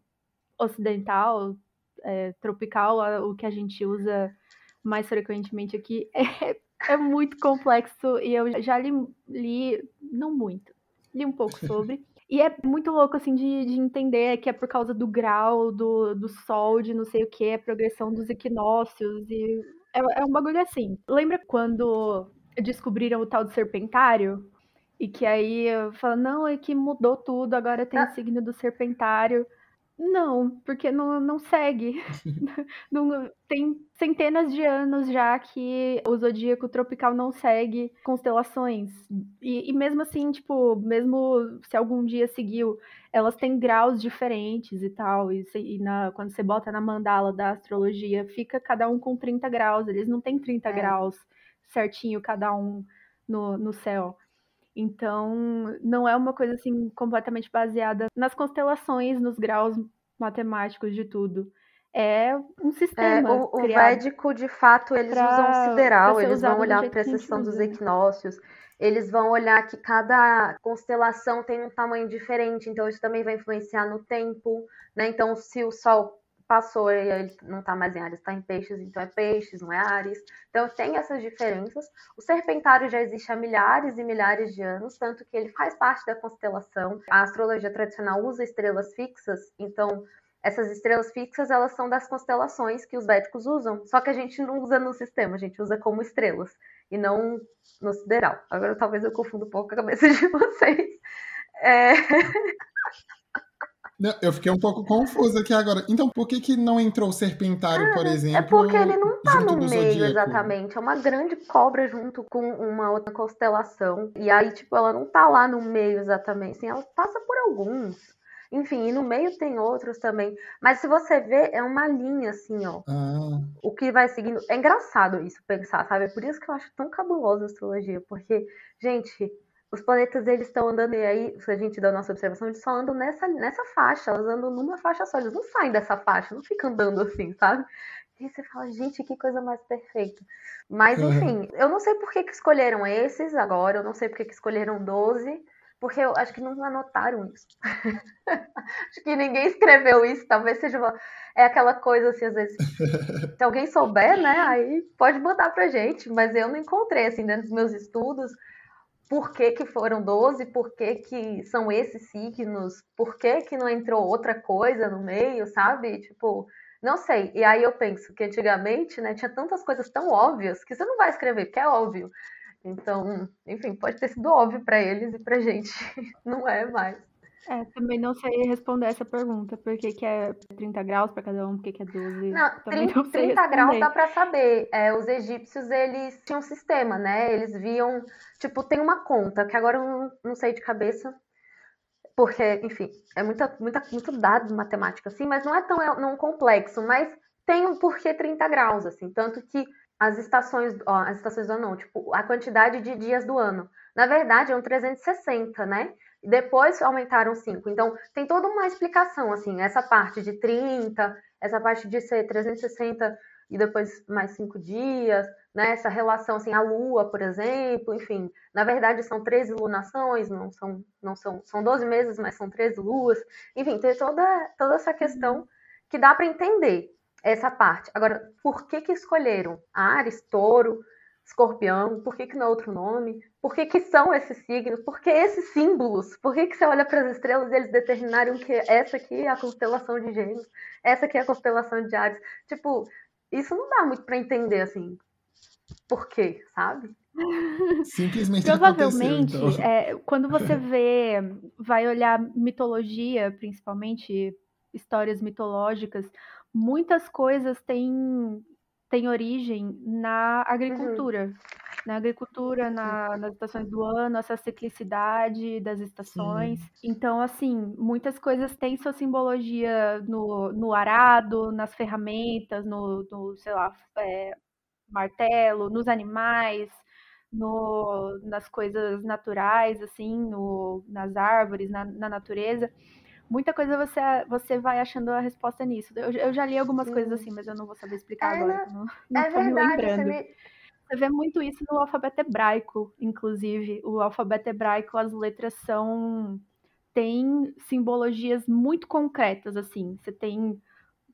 S2: ocidental, é, tropical, o que a gente usa mais frequentemente aqui, é, é muito complexo e eu já li, li não muito, li um pouco sobre. E é muito louco, assim, de, de entender que é por causa do grau, do, do sol, de não sei o que, a progressão dos equinócios. E é, é um bagulho assim. Lembra quando descobriram o tal do serpentário? E que aí fala, não, é que mudou tudo, agora tem ah. o signo do serpentário. Não, porque não, não segue. não, tem centenas de anos já que o zodíaco tropical não segue constelações. E, e, mesmo assim, tipo, mesmo se algum dia seguiu, elas têm graus diferentes e tal. E, se, e na, quando você bota na mandala da astrologia, fica cada um com 30 graus. Eles não têm 30 é. graus certinho, cada um no, no céu. Então, não é uma coisa assim completamente baseada nas constelações, nos graus matemáticos de tudo. É um sistema.
S3: É, o, o védico, de fato, eles pra, usam o sideral, eles vão olhar a precessão dos equinócios, eles vão olhar que cada constelação tem um tamanho diferente, então isso também vai influenciar no tempo, né? Então, se o Sol passou e ele não está mais em Ares, está em Peixes, então é Peixes, não é Ares. Então tem essas diferenças. O Serpentário já existe há milhares e milhares de anos, tanto que ele faz parte da constelação. A astrologia tradicional usa estrelas fixas, então essas estrelas fixas elas são das constelações que os védicos usam, só que a gente não usa no sistema, a gente usa como estrelas e não no sideral. Agora talvez eu confunda um pouco a cabeça de vocês. É...
S1: Eu fiquei um pouco confusa aqui agora. Então, por que, que não entrou o Serpentário, ah, por exemplo?
S3: É porque ele não tá no meio Zodíaco? exatamente. É uma grande cobra junto com uma outra constelação. E aí, tipo, ela não tá lá no meio exatamente. Assim, ela passa por alguns. Enfim, e no meio tem outros também. Mas se você ver, é uma linha assim, ó. Ah. O que vai seguindo. É engraçado isso pensar, sabe? É por isso que eu acho tão cabulosa a astrologia. Porque, gente, os planetas eles estão andando, e aí, se a gente dá a nossa observação, eles só andam nessa, nessa faixa, elas andam numa faixa só, eles não saem dessa faixa, não ficam andando assim, sabe? E você fala, gente, que coisa mais perfeita. Mas, enfim, eu não sei por que, que escolheram esses agora, eu não sei por que, que escolheram 12, porque eu acho que não anotaram isso. acho que ninguém escreveu isso, talvez seja uma... É aquela coisa assim, às vezes, se alguém souber, né, aí pode mandar pra gente, mas eu não encontrei, assim, dentro dos meus estudos, por que, que foram 12, por que, que são esses signos, por que, que não entrou outra coisa no meio, sabe? Tipo, não sei. E aí eu penso que antigamente, né, tinha tantas coisas tão óbvias que você não vai escrever, porque é óbvio. Então, enfim, pode ter sido óbvio para eles e pra gente não é mais.
S2: É, também não sei responder essa pergunta, por que, que é 30 graus para cada um, por que, que é 12.
S3: Não, 30, não 30 graus dá para saber. É, os egípcios, eles tinham um sistema, né? Eles viam, tipo, tem uma conta, que agora eu não, não sei de cabeça, porque, enfim, é muita, muita, muito dado matemática, assim, mas não é tão é, não complexo, mas tem um porquê 30 graus, assim, tanto que as estações, ó, as estações do ano, não, tipo, a quantidade de dias do ano. Na verdade, é um 360, né? Depois aumentaram 5. Então, tem toda uma explicação, assim, essa parte de 30, essa parte de ser 360 e depois mais 5 dias, né? Essa relação, assim, a Lua, por exemplo, enfim. Na verdade, são 13 lunações, não são, não são, são 12 meses, mas são 13 luas. Enfim, tem toda, toda essa questão que dá para entender essa parte. Agora, por que que escolheram Ares, Touro, Escorpião? Por que que não é outro nome? Por que, que são esses signos? Por que esses símbolos? Por que, que você olha para as estrelas e eles determinaram que essa aqui é a constelação de Gêmeos, essa aqui é a constelação de Ares? Tipo, isso não dá muito para entender, assim, por quê, sabe?
S1: Simplesmente
S2: Provavelmente,
S1: então.
S2: é, quando você vê, vai olhar mitologia, principalmente histórias mitológicas, muitas coisas têm, têm origem na agricultura. Uhum na agricultura, na, nas estações do ano, essa ciclicidade das estações. Sim. Então, assim, muitas coisas têm sua simbologia no, no arado, nas ferramentas, no, no sei lá, é, martelo, nos animais, no, nas coisas naturais, assim, no, nas árvores, na, na natureza muita coisa você, você vai achando a resposta nisso. Eu, eu já li algumas Sim. coisas assim, mas eu não vou saber explicar é, agora. Não, não
S3: é verdade, lembrando. Você me,
S2: você vê muito isso no alfabeto hebraico, inclusive. O alfabeto hebraico, as letras são. tem simbologias muito concretas, assim. Você tem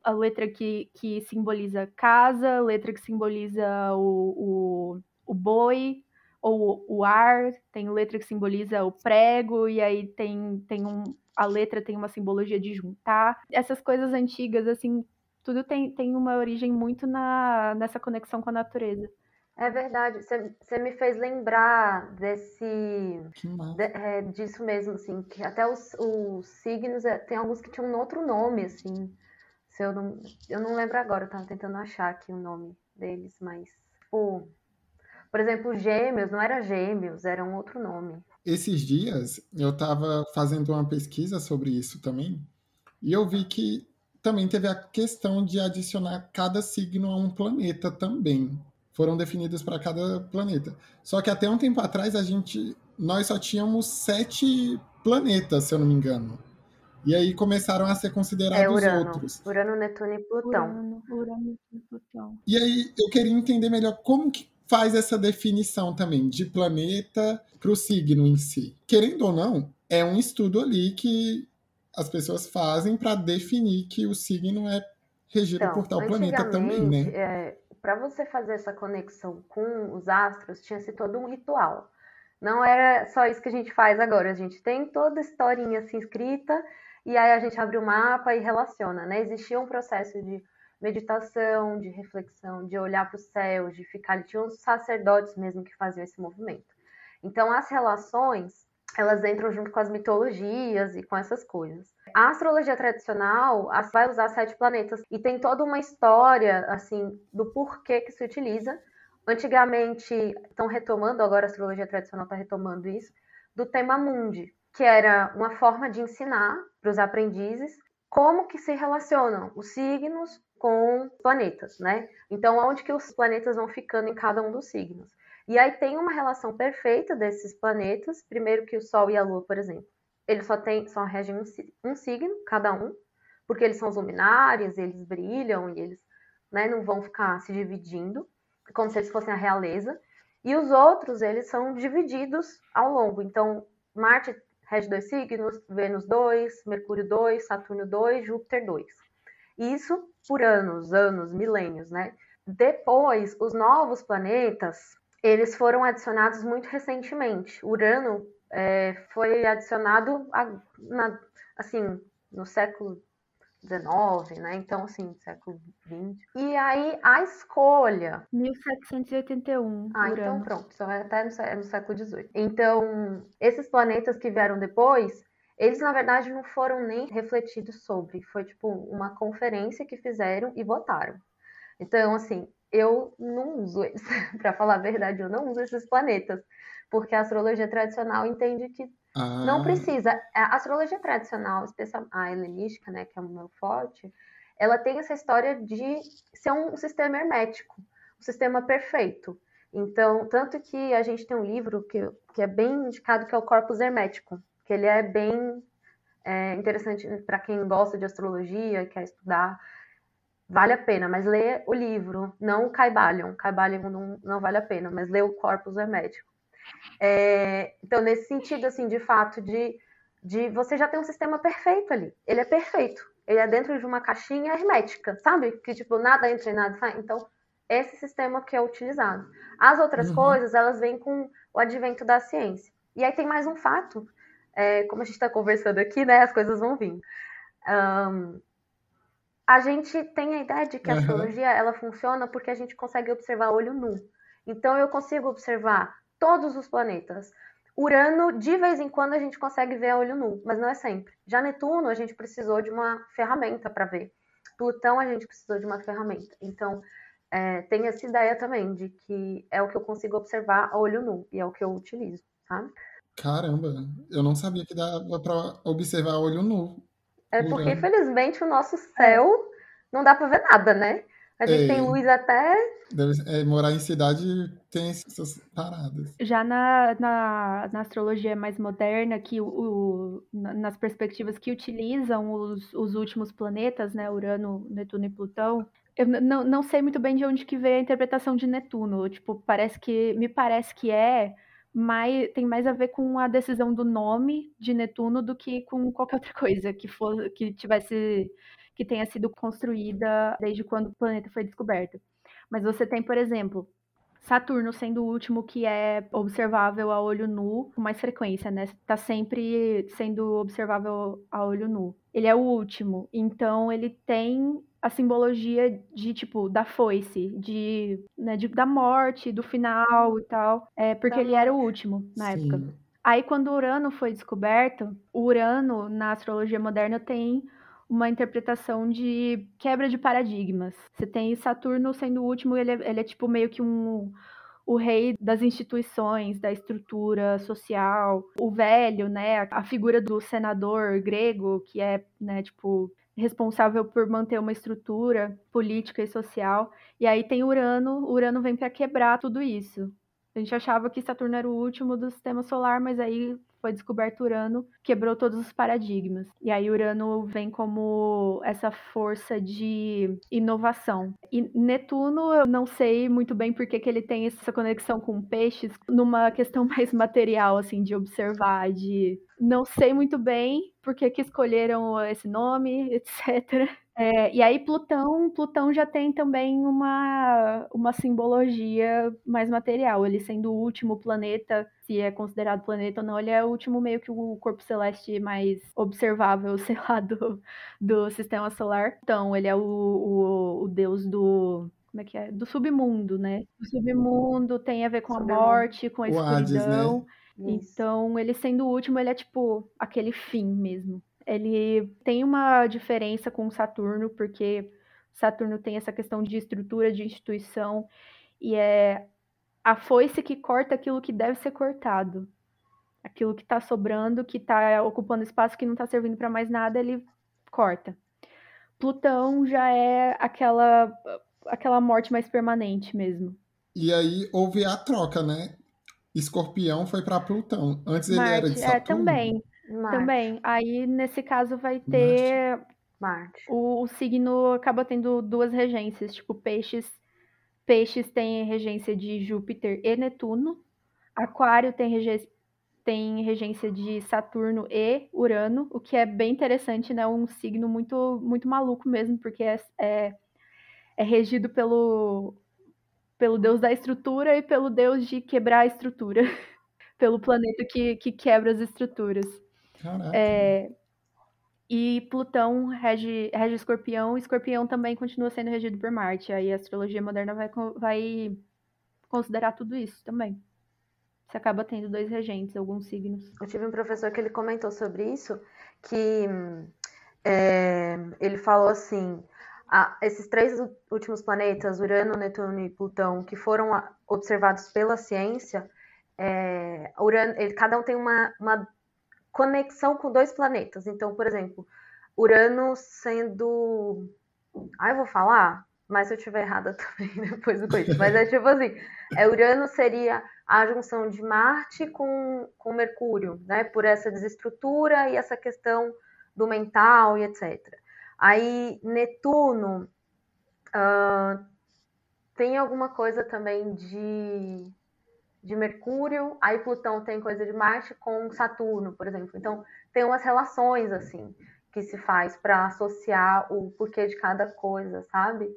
S2: a letra que, que simboliza casa, a letra que simboliza o, o, o boi, ou o ar, tem letra que simboliza o prego, e aí tem, tem um. A letra tem uma simbologia de juntar. Essas coisas antigas, assim, tudo tem, tem uma origem muito na, nessa conexão com a natureza.
S3: É verdade, você me fez lembrar desse. De, é, disso mesmo, assim, que até os, os signos, é, tem alguns que tinham um outro nome, assim. Se eu, não, eu não lembro agora, eu tava tentando achar aqui o nome deles, mas. Tipo, por exemplo, gêmeos, não era gêmeos, era um outro nome.
S1: Esses dias eu tava fazendo uma pesquisa sobre isso também, e eu vi que também teve a questão de adicionar cada signo a um planeta também foram definidos para cada planeta. Só que até um tempo atrás a gente, nós só tínhamos sete planetas, se eu não me engano. E aí começaram a ser considerados
S3: é Urano.
S1: outros.
S3: Urano, Netuno e Plutão.
S2: Urano, Urano e Plutão.
S1: E aí eu queria entender melhor como que faz essa definição também de planeta para o signo em si. Querendo ou não, é um estudo ali que as pessoas fazem para definir que o signo é regido
S3: então,
S1: por tal planeta também, né?
S3: É, para você fazer essa conexão com os astros, tinha se todo um ritual. Não era só isso que a gente faz agora, a gente tem toda a historinha assim escrita e aí a gente abre o mapa e relaciona, né? Existia um processo de meditação, de reflexão, de olhar para o céu, de ficar. Tinha uns sacerdotes mesmo que faziam esse movimento. Então, as relações elas entram junto com as mitologias e com essas coisas. A astrologia tradicional vai usar sete planetas e tem toda uma história assim do porquê que se utiliza. Antigamente estão retomando, agora a astrologia tradicional está retomando isso, do tema mundi, que era uma forma de ensinar para os aprendizes como que se relacionam os signos com planetas, né? Então, onde que os planetas vão ficando em cada um dos signos. E aí tem uma relação perfeita desses planetas, primeiro que o Sol e a Lua, por exemplo. Eles só, tem, só regem um, um signo, cada um, porque eles são os luminares, eles brilham e eles né, não vão ficar se dividindo, como se eles fossem a realeza. E os outros, eles são divididos ao longo. Então, Marte rege dois signos, Vênus dois, Mercúrio dois, Saturno dois, Júpiter dois. Isso por anos, anos, milênios, né? Depois, os novos planetas, eles foram adicionados muito recentemente. Urano é, foi adicionado a, na, assim no século XIX, né? Então, assim, século XX. E aí a escolha.
S2: 1781.
S3: Ah, então Urano. então pronto. Só até no, no século XVIII. Então, esses planetas que vieram depois, eles na verdade não foram nem refletidos sobre, foi tipo uma conferência que fizeram e votaram. Então, assim, eu não uso eles, para falar a verdade, eu não uso esses planetas, porque a astrologia tradicional entende que ah. não precisa. A astrologia tradicional, especial a helenística, né, que é o meu forte, ela tem essa história de ser um sistema hermético, um sistema perfeito. Então, tanto que a gente tem um livro que, que é bem indicado, que é o Corpus Hermético, que ele é bem é, interessante para quem gosta de astrologia, quer estudar, vale a pena, mas lê o livro, não o Caibalion. Caibalion não, não vale a pena, mas lê o Corpus Hermético. É, então, nesse sentido, assim, de fato, de, de você já tem um sistema perfeito ali. Ele é perfeito. Ele é dentro de uma caixinha hermética, sabe? Que, tipo, nada entra e nada sai. Então, esse sistema que é utilizado. As outras uhum. coisas, elas vêm com o advento da ciência. E aí tem mais um fato, é, como a gente está conversando aqui, né? As coisas vão vir. Um, a gente tem a ideia de que a uhum. astrologia ela funciona porque a gente consegue observar olho nu. Então eu consigo observar todos os planetas. Urano, de vez em quando, a gente consegue ver a olho nu, mas não é sempre. Já Netuno, a gente precisou de uma ferramenta para ver. Plutão, a gente precisou de uma ferramenta. Então, é, tem essa ideia também de que é o que eu consigo observar a olho nu e é o que eu utilizo, sabe?
S1: Caramba, eu não sabia que dava para observar olho nu.
S3: É porque, infelizmente, o nosso céu não dá para ver nada, né? A gente é, tem luz até.
S1: Deve, é, morar em cidade tem essas paradas.
S2: Já na, na, na astrologia mais moderna, que o, o, nas perspectivas que utilizam os, os últimos planetas, né? Urano, Netuno e Plutão, eu não, não sei muito bem de onde que veio a interpretação de Netuno. Tipo, parece que. Me parece que é mais, tem mais a ver com a decisão do nome de Netuno do que com qualquer outra coisa que for, que tivesse que tenha sido construída desde quando o planeta foi descoberto. Mas você tem, por exemplo, Saturno sendo o último que é observável a olho nu com mais frequência, né? Tá sempre sendo observável a olho nu. Ele é o último, então ele tem a simbologia de, tipo, da foice, de, né, de da morte, do final e tal. É, porque da ele morte. era o último na Sim. época. Aí, quando Urano foi descoberto, o Urano, na astrologia moderna, tem uma interpretação de quebra de paradigmas. Você tem Saturno sendo o último, ele é, ele é tipo meio que um o rei das instituições, da estrutura social, o velho, né, a figura do senador grego, que é, né, tipo, responsável por manter uma estrutura política e social. E aí tem Urano, Urano vem para quebrar tudo isso. A gente achava que Saturno era o último do sistema solar, mas aí foi descoberto Urano, quebrou todos os paradigmas. E aí Urano vem como essa força de inovação. E Netuno, eu não sei muito bem por que ele tem essa conexão com peixes, numa questão mais material, assim, de observar, de... Não sei muito bem por que, que escolheram esse nome, etc. É, e aí Plutão, Plutão já tem também uma, uma simbologia mais material. Ele sendo o último planeta, se é considerado planeta ou não, ele é o último meio que o corpo celeste mais observável, sei lá, do, do sistema solar. Então, ele é o, o, o deus do como é que é? Do submundo, né? O submundo tem a ver com a morte, com a escuridão. Hades, né? Então, ele sendo o último, ele é tipo aquele fim mesmo ele tem uma diferença com Saturno, porque Saturno tem essa questão de estrutura, de instituição, e é a foice que corta aquilo que deve ser cortado. Aquilo que está sobrando, que está ocupando espaço, que não está servindo para mais nada, ele corta. Plutão já é aquela aquela morte mais permanente mesmo.
S1: E aí houve a troca, né? Escorpião foi para Plutão. Antes Marte, ele era de Saturno. É,
S2: também. Marte. Também. Aí, nesse caso, vai ter.
S3: Marte.
S2: O, o signo acaba tendo duas regências. Tipo, peixes. Peixes tem regência de Júpiter e Netuno. Aquário tem regência, tem regência de Saturno e Urano, o que é bem interessante, né? Um signo muito, muito maluco mesmo, porque é, é, é regido pelo, pelo deus da estrutura e pelo deus de quebrar a estrutura. pelo planeta que, que quebra as estruturas.
S1: Caraca. É,
S2: e Plutão rege, rege Escorpião, e Escorpião também continua sendo regido por Marte. Aí a astrologia moderna vai, vai considerar tudo isso também. você acaba tendo dois regentes, alguns signos.
S3: Eu tive um professor que ele comentou sobre isso, que é, ele falou assim: ah, esses três últimos planetas, Urano, Netuno e Plutão, que foram observados pela ciência, é, Urano, ele, cada um tem uma, uma conexão com dois planetas. Então, por exemplo, Urano sendo. Ah, eu vou falar? Mas se eu estiver errada também, depois do coisa. Mas é tipo assim: é, Urano seria a junção de Marte com, com Mercúrio, né? Por essa desestrutura e essa questão do mental e etc. Aí, Netuno uh, tem alguma coisa também de de Mercúrio, aí Plutão tem coisa de Marte com Saturno, por exemplo. Então, tem umas relações assim que se faz para associar o porquê de cada coisa, sabe?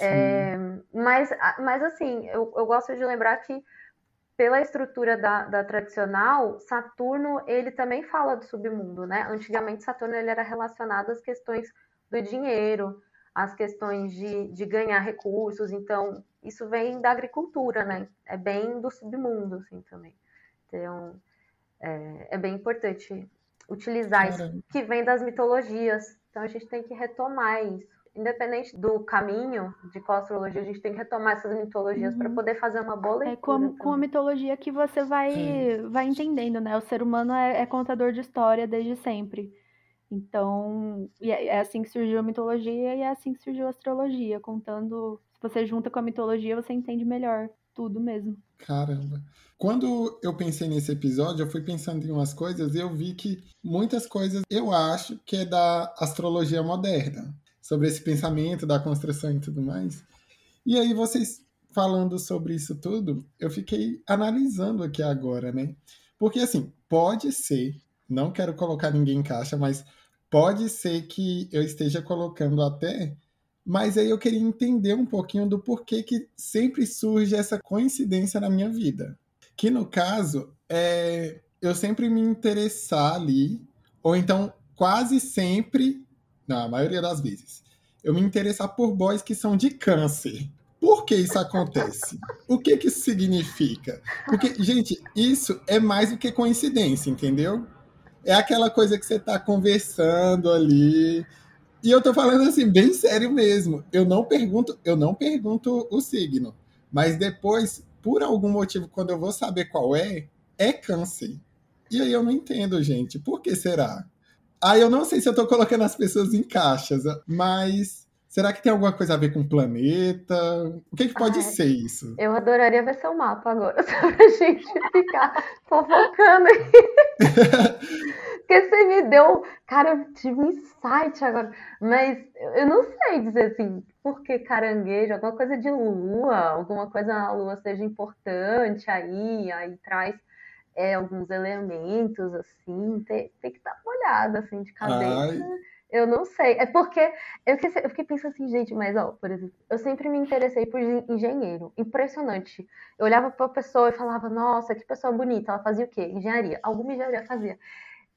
S3: É, mas, mas assim, eu, eu gosto de lembrar que pela estrutura da, da, tradicional, Saturno ele também fala do submundo, né? Antigamente Saturno ele era relacionado às questões do dinheiro, às questões de, de ganhar recursos. Então isso vem da agricultura, né? É bem do submundo, assim, também. Então, é, é bem importante utilizar Caramba. isso, que vem das mitologias. Então, a gente tem que retomar isso. Independente do caminho de qual astrologia, a gente tem que retomar essas mitologias uhum. para poder fazer uma boa leitura.
S2: É com, com a mitologia que você vai, vai entendendo, né? O ser humano é, é contador de história desde sempre. Então, é, é assim que surgiu a mitologia e é assim que surgiu a astrologia, contando você junta com a mitologia, você entende melhor tudo mesmo.
S1: Caramba. Quando eu pensei nesse episódio, eu fui pensando em umas coisas e eu vi que muitas coisas eu acho que é da astrologia moderna, sobre esse pensamento da construção e tudo mais. E aí vocês falando sobre isso tudo, eu fiquei analisando aqui agora, né? Porque assim, pode ser, não quero colocar ninguém em caixa, mas pode ser que eu esteja colocando até mas aí eu queria entender um pouquinho do porquê que sempre surge essa coincidência na minha vida. Que no caso, é eu sempre me interessar ali, ou então quase sempre, na maioria das vezes, eu me interessar por boys que são de câncer. Por que isso acontece? O que, que isso significa? Porque, gente, isso é mais do que coincidência, entendeu? É aquela coisa que você está conversando ali, e eu tô falando assim, bem sério mesmo. Eu não pergunto, eu não pergunto o signo. Mas depois, por algum motivo, quando eu vou saber qual é, é câncer. E aí eu não entendo, gente. Por que será? Aí eu não sei se eu tô colocando as pessoas em caixas, mas será que tem alguma coisa a ver com o planeta? O que, que pode Ai, ser isso?
S3: Eu adoraria ver seu mapa agora, só pra gente ficar fofocando aí. Porque você me deu. Cara, eu tive um insight agora. Mas eu não sei dizer assim, por que caranguejo? Alguma coisa de lua, alguma coisa na lua seja importante aí, aí traz é, alguns elementos, assim. Tem, tem que dar uma olhada, assim, de cabeça. Ai. Eu não sei. É porque eu fiquei, eu fiquei, pensando assim, gente, mas, ó, por exemplo, eu sempre me interessei por engenheiro. Impressionante. Eu olhava para a pessoa e falava, nossa, que pessoa bonita. Ela fazia o quê? Engenharia. Alguma engenharia fazia.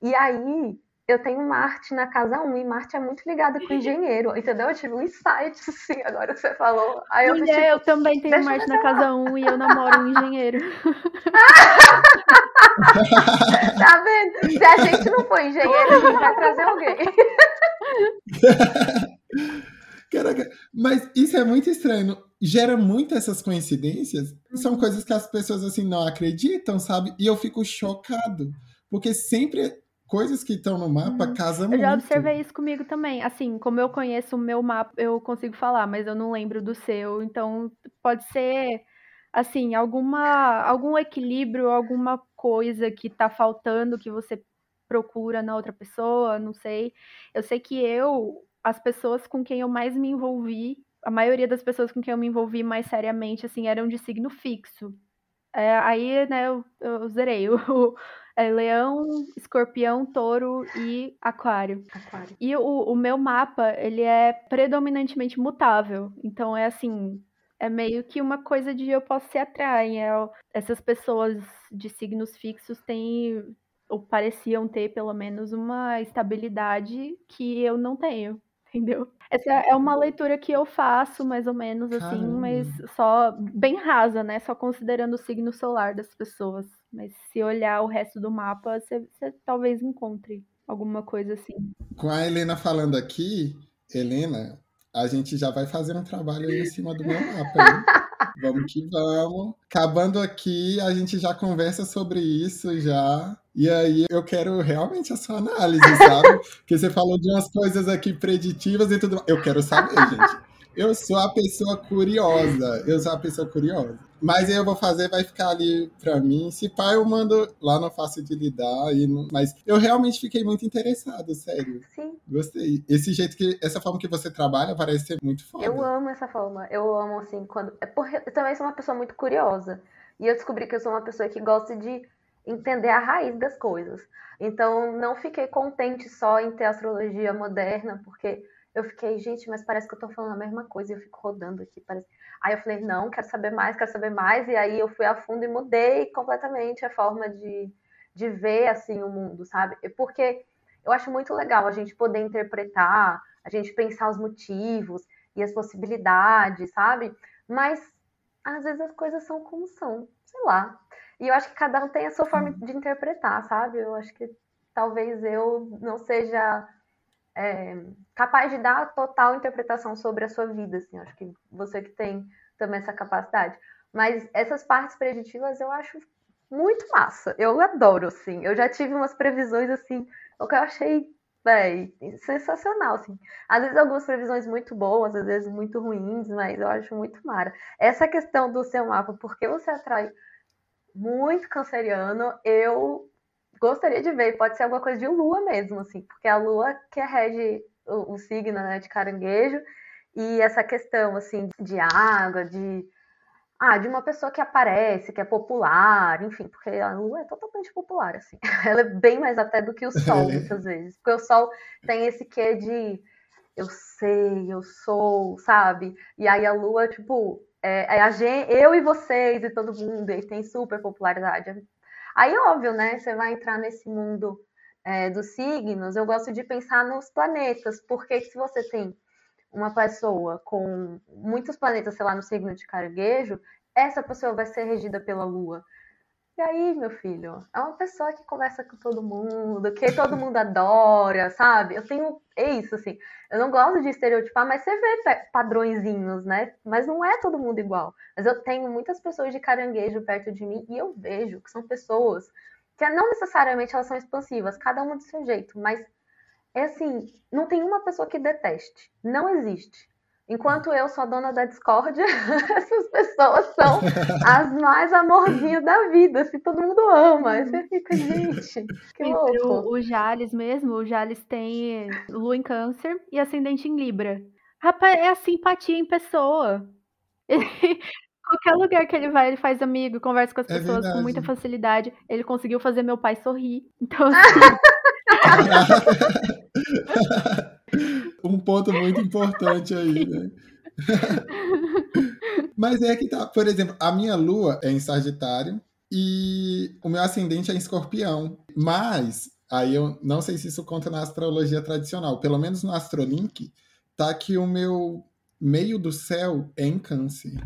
S3: E aí, eu tenho Marte na casa 1, e Marte é muito ligada com engenheiro, entendeu? Eu tive um insight, assim, agora você falou. Aí eu,
S2: Mulher, tipo, eu também tenho Marte na casa 1 e eu namoro um engenheiro.
S3: tá vendo? Se a gente não for engenheiro, a gente vai trazer alguém.
S1: Caraca, mas isso é muito estranho. Gera muito essas coincidências. São uhum. coisas que as pessoas assim não acreditam, sabe? E eu fico chocado. Porque sempre coisas que estão no mapa uhum. casam muito.
S2: Eu já observei isso comigo também. Assim, como eu conheço o meu mapa, eu consigo falar, mas eu não lembro do seu. Então, pode ser, assim, alguma, algum equilíbrio, alguma coisa que tá faltando que você procura na outra pessoa, não sei. Eu sei que eu, as pessoas com quem eu mais me envolvi, a maioria das pessoas com quem eu me envolvi mais seriamente, assim, eram de signo fixo. É, aí, né, eu, eu zerei o, é leão, escorpião, touro e aquário. aquário. E o, o meu mapa, ele é predominantemente mutável. Então é assim, é meio que uma coisa de eu posso se atrair. É, essas pessoas de signos fixos têm, ou pareciam ter pelo menos, uma estabilidade que eu não tenho. entendeu? Essa é uma leitura que eu faço, mais ou menos assim,
S1: Caramba.
S2: mas só bem rasa, né? Só considerando o signo solar das pessoas. Mas se olhar o resto do mapa, você, você talvez encontre alguma coisa assim.
S1: Com a Helena falando aqui, Helena, a gente já vai fazer um trabalho aí em cima do meu mapa, hein? Vamos que vamos. Acabando aqui, a gente já conversa sobre isso já. E aí eu quero realmente a sua análise, sabe? Porque você falou de umas coisas aqui preditivas e tudo. Eu quero saber, gente. Eu sou a pessoa curiosa. Eu sou a pessoa curiosa. Mas aí eu vou fazer, vai ficar ali pra mim. Se pá, eu mando lá no Fácil de Lidar. E não... Mas eu realmente fiquei muito interessado, sério.
S3: Sim,
S1: Gostei. Esse jeito que. Essa forma que você trabalha parece ser muito foda.
S3: eu amo essa forma. Eu amo, assim, quando. É porque eu também sou uma pessoa muito curiosa. E eu descobri que eu sou uma pessoa que gosta de entender a raiz das coisas. Então, não fiquei contente só em ter astrologia moderna, porque eu fiquei, gente, mas parece que eu tô falando a mesma coisa e eu fico rodando aqui. Parece... Aí eu falei, não, quero saber mais, quero saber mais. E aí eu fui a fundo e mudei completamente a forma de, de ver, assim, o mundo, sabe? Porque eu acho muito legal a gente poder interpretar, a gente pensar os motivos e as possibilidades, sabe? Mas às vezes as coisas são como são, sei lá. E eu acho que cada um tem a sua forma de interpretar, sabe? Eu acho que talvez eu não seja é, capaz de dar a total interpretação sobre a sua vida, assim. Eu acho que você que tem também essa capacidade. Mas essas partes preditivas eu acho muito massa. Eu adoro, assim. Eu já tive umas previsões, assim, o que eu achei, véi, sensacional, assim. Às vezes algumas previsões muito boas, às vezes muito ruins, mas eu acho muito mara. Essa questão do seu mapa, por que você atrai muito canceriano, eu gostaria de ver. Pode ser alguma coisa de lua mesmo, assim, porque a lua que rege o, o signo né, de caranguejo e essa questão assim de água, de ah, de uma pessoa que aparece, que é popular, enfim, porque a lua é totalmente popular, assim. Ela é bem mais até do que o sol, muitas vezes. Porque o sol tem esse quê de eu sei, eu sou, sabe? E aí a lua, tipo, é, é a gente, eu e vocês e todo mundo, e tem super popularidade. Aí, óbvio, né? Você vai entrar nesse mundo é, dos signos. Eu gosto de pensar nos planetas, porque se você tem uma pessoa com muitos planetas, sei lá, no signo de caranguejo, essa pessoa vai ser regida pela Lua. E aí, meu filho, é uma pessoa que conversa com todo mundo, que todo mundo adora, sabe? Eu tenho. É isso, assim. Eu não gosto de estereotipar, mas você vê padrõezinhos, né? Mas não é todo mundo igual. Mas eu tenho muitas pessoas de caranguejo perto de mim e eu vejo que são pessoas que não necessariamente elas são expansivas, cada uma do seu jeito, mas é assim, não tem uma pessoa que deteste. Não existe. Enquanto eu sou a dona da discórdia, essas pessoas são as mais amorzinhas da vida, assim, todo mundo ama. Aí você fica, gente, que louco.
S2: O, o Jales mesmo, o Jales tem lua em câncer e ascendente em Libra. Rapaz, é a simpatia em pessoa. Ele, qualquer lugar que ele vai, ele faz amigo, conversa com as
S1: É
S2: pessoas com muita
S1: verdade.
S2: facilidade. Ele conseguiu fazer meu pai sorrir. Então, assim,
S1: ponto muito importante aí, né? Mas é que tá, por exemplo, a minha lua é em Sagitário e o meu ascendente é em Escorpião. Mas aí eu não sei se isso conta na astrologia tradicional, pelo menos no Astrolink, tá que o meu meio do céu é em Câncer.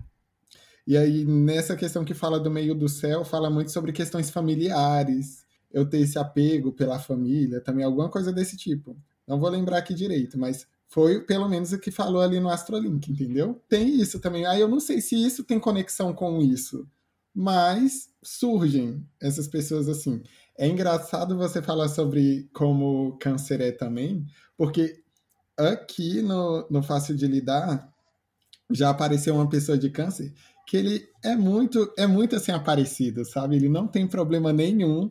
S1: E aí, nessa questão que fala do meio do céu, fala muito sobre questões familiares, eu ter esse apego pela família, também alguma coisa desse tipo. Não vou lembrar aqui direito, mas foi pelo menos o que falou ali no Astrolink, entendeu? Tem isso também. Aí eu não sei se isso tem conexão com isso, mas surgem essas pessoas assim. É engraçado você falar sobre como câncer é também, porque aqui no, no Fácil de Lidar já apareceu uma pessoa de câncer que ele é muito, é muito assim aparecido, sabe? Ele não tem problema nenhum,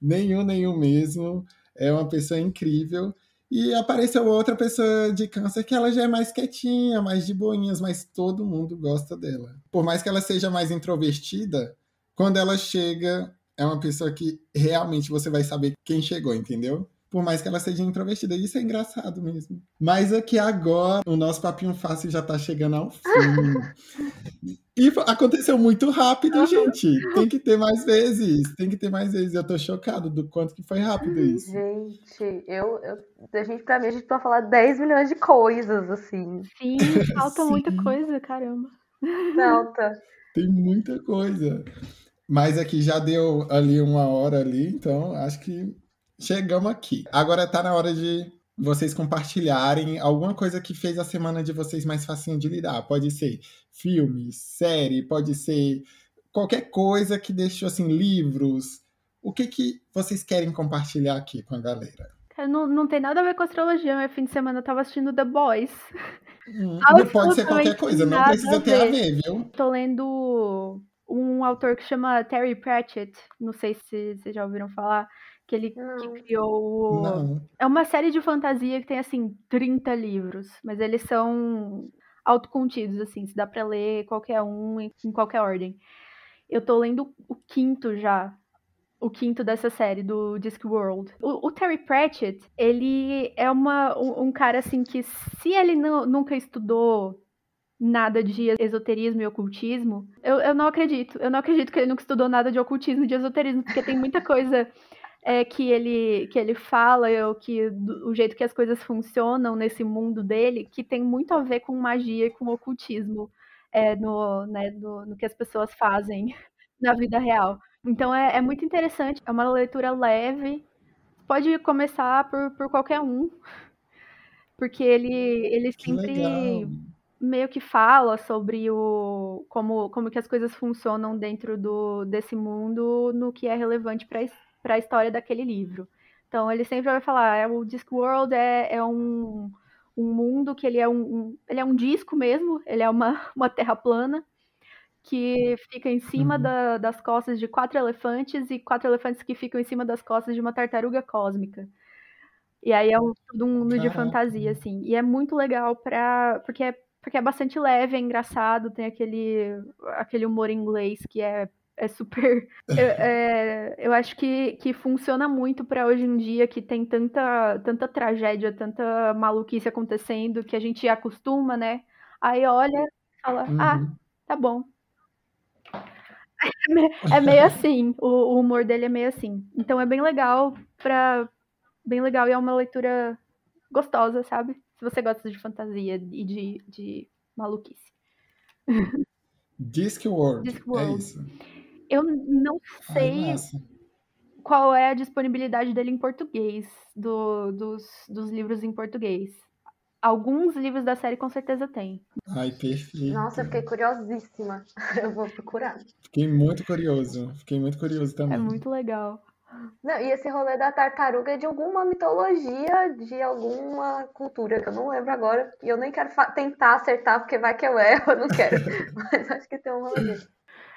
S1: nenhum, nenhum mesmo. É uma pessoa incrível. E apareceu outra pessoa de câncer que ela já é mais quietinha, mais de boinhas, mas todo mundo gosta dela. Por mais que ela seja mais introvertida, quando ela chega, é uma pessoa que realmente você vai saber quem chegou, entendeu? Por mais que ela seja introvertida. Isso é engraçado mesmo. Mas aqui agora, o nosso papinho fácil já tá chegando ao fim. E aconteceu muito rápido, gente. Tem que ter mais vezes. Tem que ter mais vezes. Eu tô chocado do quanto que foi rápido isso.
S3: Gente, eu, eu a gente, pra mim, a gente pode falar 10 milhões de coisas, assim.
S2: Sim, falta muita coisa, caramba.
S3: Falta.
S1: Tem muita coisa. Mas aqui já deu ali uma hora ali, então acho que chegamos aqui. Agora tá na hora de vocês compartilharem alguma coisa que fez a semana de vocês mais facinho de lidar. Pode ser filme, série, pode ser qualquer coisa que deixou assim, livros. O que que vocês querem compartilhar aqui com a galera?
S2: Não, não tem nada a ver com astrologia, mas fim de semana eu tava assistindo The Boys.
S1: Hum, pode ser qualquer coisa, não precisa ter a ver, viu?
S2: Tô lendo um autor que chama Terry Pratchett, não sei se vocês já ouviram falar que ele que criou.
S1: Não.
S2: É uma série de fantasia que tem, assim, 30 livros, mas eles são autocontidos, assim, se dá para ler qualquer um em, qualquer ordem. Eu tô lendo o quinto já, o quinto dessa série, do Discworld. O, o Terry Pratchett, ele é uma, um, um cara, assim, que se ele não, nunca estudou nada de esoterismo e ocultismo, eu, eu não acredito. Eu não acredito que ele nunca estudou nada de ocultismo e de esoterismo, porque tem muita coisa é, que ele que ele fala, ou que do, o jeito que as coisas funcionam nesse mundo dele, que tem muito a ver com magia e com ocultismo é, no, né, no, no que as pessoas fazem na vida real. Então é, é muito interessante, é uma leitura leve, pode começar por, por qualquer um, porque ele, ele sempre meio que fala sobre o como, como que as coisas funcionam dentro do, desse mundo no que é relevante para para a história daquele livro. Então ele sempre vai falar, é, o Discworld é, é um, um mundo que ele é um, um, ele é um disco mesmo, ele é uma, uma terra plana que fica em cima uhum. da, das costas de quatro elefantes e quatro elefantes que ficam em cima das costas de uma tartaruga cósmica. E aí é um, todo um mundo de fantasia, assim. E é muito legal pra, porque, é, porque é bastante leve, é engraçado, tem aquele, aquele humor inglês que é é super. Eu, é, eu acho que, que funciona muito para hoje em dia, que tem tanta, tanta tragédia, tanta maluquice acontecendo, que a gente acostuma, né? Aí olha fala, uhum. ah, tá bom. É meio assim, o, o, humor dele é meio assim. Então é bem legal para bem legal e é uma leitura gostosa, sabe? Se você gosta de fantasia e de, de maluquice.
S1: Discworld, Discworld. é isso.
S2: Eu não sei Ai, qual é a disponibilidade dele em português, do, dos, dos livros em português. Alguns livros da série com certeza tem.
S1: Ai, perfeito.
S3: Nossa, eu fiquei curiosíssima. Eu vou procurar.
S1: Fiquei muito curioso. Fiquei muito curioso também.
S2: É muito legal.
S3: Não, e esse rolê da tartaruga é de alguma mitologia, de alguma cultura, que eu não lembro agora. E eu nem quero tentar acertar, porque vai que eu erro, eu não quero. Mas acho que tem um rolê.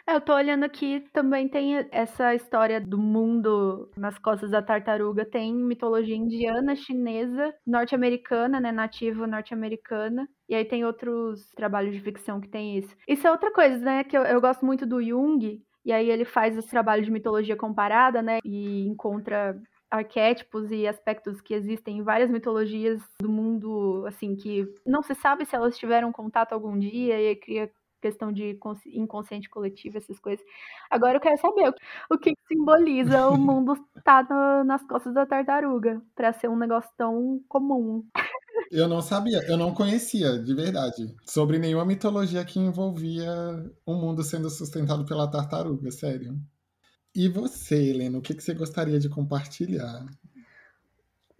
S2: Eu tô olhando aqui, também tem essa história do mundo nas costas da tartaruga. Tem mitologia indiana, chinesa, norte-americana, né? Nativa norte-americana. E aí tem outros trabalhos de ficção que tem isso. Isso é outra coisa, né? Que eu, eu gosto muito do Jung. E aí ele faz esse trabalho de mitologia comparada, né? E encontra arquétipos e aspectos que existem em várias mitologias do mundo, assim, que não se sabe se elas tiveram contato algum dia e cria questão de inconsciente coletivo, essas coisas. Agora eu quero saber o que, simboliza o mundo estar tá nas costas da tartaruga, para ser um negócio tão comum.
S1: Eu não sabia, eu não conhecia, de verdade, sobre nenhuma mitologia que envolvia o um mundo sendo sustentado pela tartaruga, sério. E você, Helena, o que, que você gostaria de compartilhar?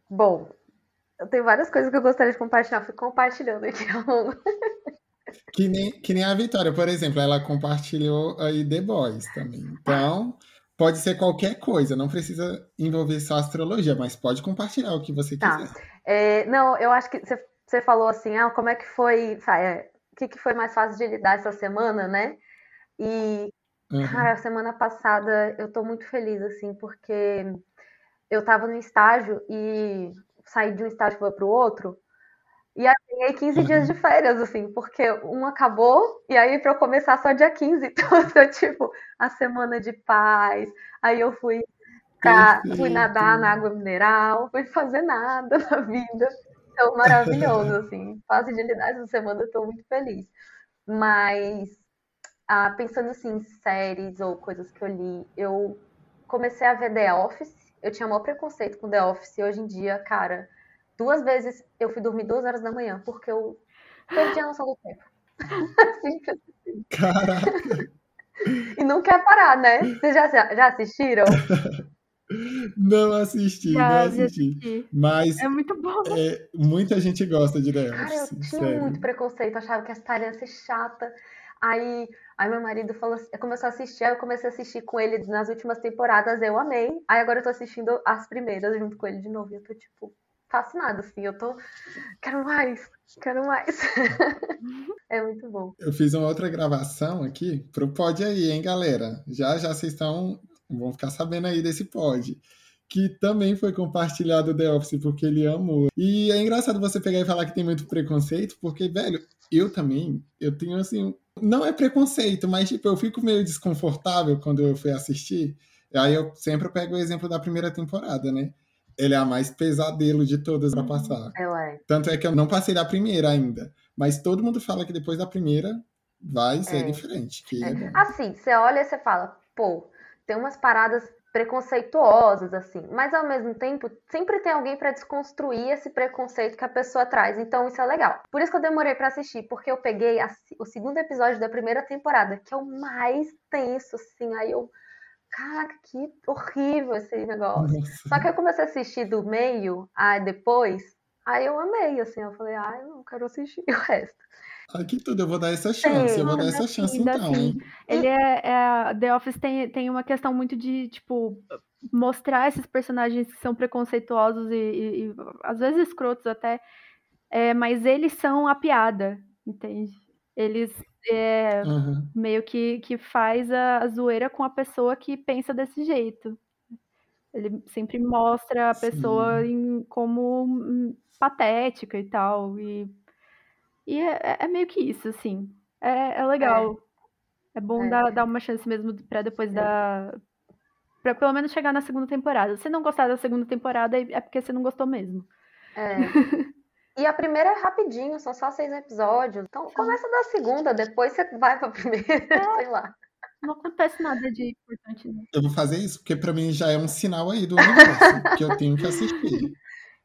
S3: Bom, eu tenho várias coisas que eu gostaria de compartilhar, fui compartilhando aqui ao longo.
S1: Que nem, que nem a Vitória, por exemplo, ela compartilhou aí The Boys também. Então, pode ser qualquer coisa, não precisa envolver só astrologia, mas pode compartilhar o que você tá. quiser.
S3: É, não, eu acho que você falou assim, ah, como é que foi, é, o que, que foi mais fácil de lidar essa semana, né? E, uhum. cara, semana passada eu tô muito feliz, assim, porque eu tava no estágio e saí de um estágio para o outro, e aí ganhei 15 uhum. dias de férias, assim, porque um acabou, e aí para eu começar só dia 15. Então, foi tipo, a semana de paz. Aí eu fui, pra, fui nadar na água mineral, fui fazer nada na vida. Então, maravilhoso, assim. Fase de lidar essa semana, eu tô muito feliz. Mas ah, pensando assim em séries ou coisas que eu li, eu comecei a ver The Office. Eu tinha maior preconceito com The Office e hoje em dia, cara, duas vezes eu fui dormir duas horas da manhã porque eu perdi a noção do tempo. Assim.
S1: Caraca!
S3: E não quer parar, né? Vocês já, já assistiram?
S1: Não assisti,
S2: Já,
S1: não assisti.
S2: assisti.
S1: Mas
S2: É muito bom.
S1: é, muita gente gosta de The
S3: Cara, eu tinha
S1: sério.
S3: muito preconceito, achava que a história ia ser chata. Aí, aí meu marido falou, assim- começou a assistir, aí eu comecei a assistir com ele nas últimas temporadas, eu amei. Aí agora eu tô assistindo as primeiras junto com ele de novo, e eu tô, tipo, fascinada, assim, eu tô, quero mais, quero mais. É muito bom.
S1: Eu fiz uma outra gravação aqui pro pod aí, hein, galera? Já já vocês estão. Vão ficar sabendo aí desse pod. Que também foi compartilhado The Office porque ele amou. E é engraçado você pegar e falar que tem muito preconceito, porque, velho, eu também, eu tenho assim. Não é preconceito, mas tipo, eu fico meio desconfortável quando eu fui assistir. Aí eu sempre pego o exemplo da primeira temporada, né? Ele é a mais pesadelo de todas pra passar.
S3: Ela é.
S1: Tanto é que eu não passei da primeira ainda. Mas todo mundo fala que depois da primeira vai ser
S3: É.
S1: diferente. É bom.
S3: Assim, você olha e você fala, pô, tem umas paradas preconceituosas, assim, mas ao mesmo tempo, sempre tem alguém pra desconstruir esse preconceito que a pessoa traz, então isso é legal. Por isso que eu demorei pra assistir, porque eu peguei a- o segundo episódio da primeira temporada, que é o mais tenso, assim, aí eu, caraca, que horrível esse negócio. Só que eu comecei a assistir do meio, aí depois, aí eu amei, assim, eu falei, ah, eu não quero assistir o resto.
S1: Aqui tudo, eu vou dar essa chance. Eu vou
S2: Sim,
S1: dar essa chance
S2: sim, dá
S1: então,
S2: sim.
S1: hein?
S2: Ele é, é- The Office tem, tem uma questão muito de, tipo, mostrar esses personagens que são preconceituosos e, e- e, às vezes escrotos até, é, mas eles são a piada, entende? Eles é,
S1: Aham.
S2: meio que, que faz a, a zoeira com a pessoa que pensa desse jeito. Ele sempre mostra a pessoa em- como hum, patética e tal. E, e é, é- é meio que isso, assim. É, é legal. É, bom
S3: É.
S2: dar, dar uma chance mesmo pra depois da. Pra pelo menos chegar na segunda temporada. Se não gostar da segunda temporada, é porque você não gostou mesmo.
S3: É. E a primeira é rapidinho, são só seis episódios. Então começa da segunda, depois você vai pra primeira, sei lá.
S2: Não acontece nada de importante, não.
S1: Eu vou fazer isso, porque pra mim já é um sinal aí do universo que eu tenho que assistir.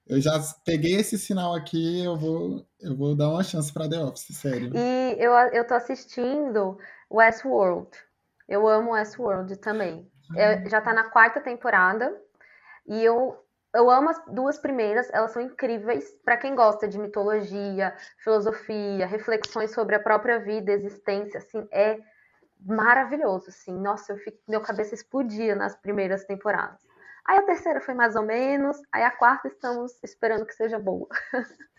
S1: Eu já peguei esse sinal aqui, eu vou, eu vou dar uma chance pra The Office, sério.
S3: E eu, eu tô assistindo Westworld. Eu amo Westworld também. É, já tá na quarta temporada. E eu, eu amo as duas primeiras, elas são incríveis. Pra quem gosta de mitologia, filosofia, reflexões sobre a própria vida, existência, assim, é maravilhoso, assim. Nossa, eu meu cabeça explodia nas primeiras temporadas. Aí a terceira foi mais ou menos, aí a quarta estamos esperando que seja boa.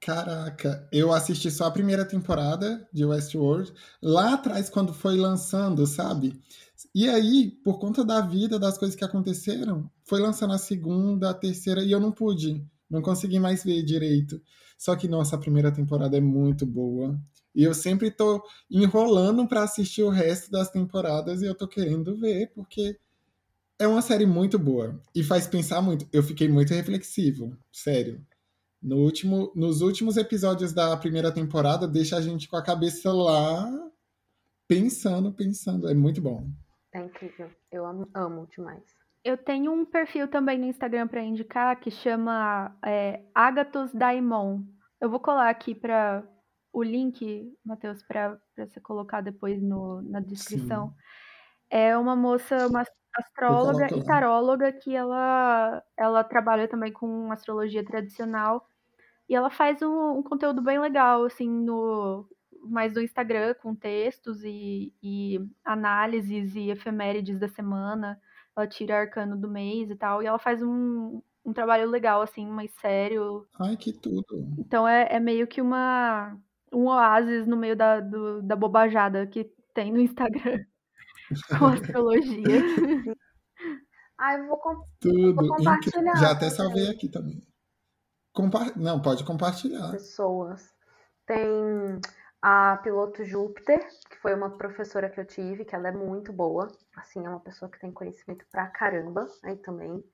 S1: Caraca, eu assisti só a primeira temporada de Westworld, lá atrás, quando foi lançando, sabe? E aí, por conta da vida, das coisas que aconteceram, foi lançando a segunda, a terceira, e eu não pude, não consegui mais ver direito. Só que, nossa, a primeira temporada é muito boa. E eu sempre tô enrolando pra assistir o resto das temporadas e eu tô querendo ver, porque é uma série muito boa. E faz pensar muito. Eu fiquei muito reflexivo, sério. No último, nos últimos episódios da primeira temporada, deixa a gente com a cabeça lá pensando, pensando. É muito bom.
S3: É incrível. Eu amo, amo demais.
S2: Eu tenho um perfil também no Instagram pra indicar que chama é, Agatos Daimon. Eu vou colar aqui para o link, Matheus, para você colocar depois no, na descrição. É uma moça, uma astróloga e taróloga que ela, ela trabalha também com astrologia tradicional e ela faz um, um conteúdo bem legal, assim, no mais no Instagram, com textos e, e análises e efemérides da semana. Ela tira arcano do mês e tal, e ela faz um, um trabalho legal, assim, mais sério.
S1: Ai, que tudo.
S2: Então é, é meio que uma um oásis no meio da, do- da bobajada que tem no Instagram com astrologia.
S3: Ah, eu vou, com-
S1: Tudo.
S3: Vou compartilhar.
S1: Já até salvei aqui também. Compa- Não, pode compartilhar.
S3: pessoas. Tem a piloto Júpiter, que foi uma professora que eu tive, que ela é muito boa. Assim, é uma pessoa que tem conhecimento pra caramba, aí também.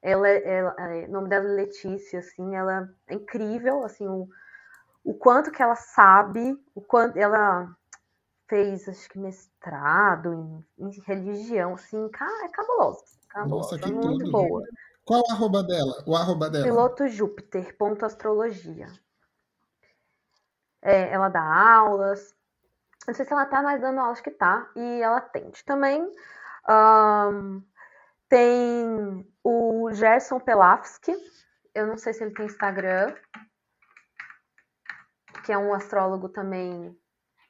S3: Ela, é- ela, é- o nome dela é Letícia, assim, ela é incrível, assim, o, o quanto que ela sabe, o quanto ela fez, acho que mestrado em, em religião, assim, é cabuloso. cabuloso
S1: Nossa, que
S3: muito
S1: tudo.
S3: boa.
S1: Qual o arroba dela? O arroba dela.
S3: Piloto Júpiter, ponto astrologia. É, ela dá aulas. Não sei se ela tá mais dando aulas que tá. E ela atende. Também um, tem o Gerson Pelafsky. Eu não sei se ele tem Instagram. Que é um astrólogo também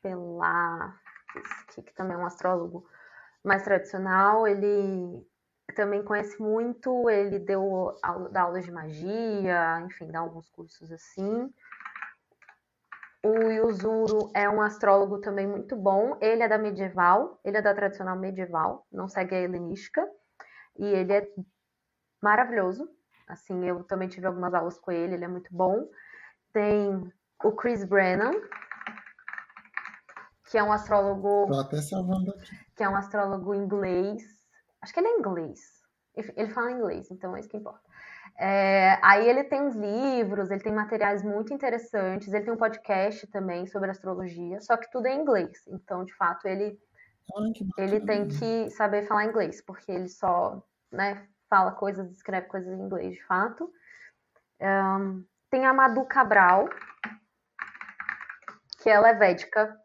S3: Pelafsky, que também é um astrólogo mais tradicional. Ele também conhece muito, ele deu aula, dá aulas de magia, enfim, dá alguns cursos assim. O Yuzuru é um astrólogo também muito bom. Ele é da medieval, ele é da tradicional medieval, não segue a helenística. E ele é maravilhoso. Assim, eu também tive algumas aulas com ele, ele é muito bom. Tem o Chris Brennan, que é um astrólogo.
S1: Tô até salvando aqui.
S3: Que é um astrólogo inglês. Acho que ele é inglês. Ele fala inglês, então é isso que importa. É, aí ele tem uns livros, ele tem materiais muito interessantes, ele tem um podcast também sobre astrologia, só que tudo é em inglês. Então, de fato, ele, ele tem que saber falar inglês, porque ele só né, fala coisas, escreve coisas em inglês, de fato. Um, tem a Madu Cabral, que ela é védica.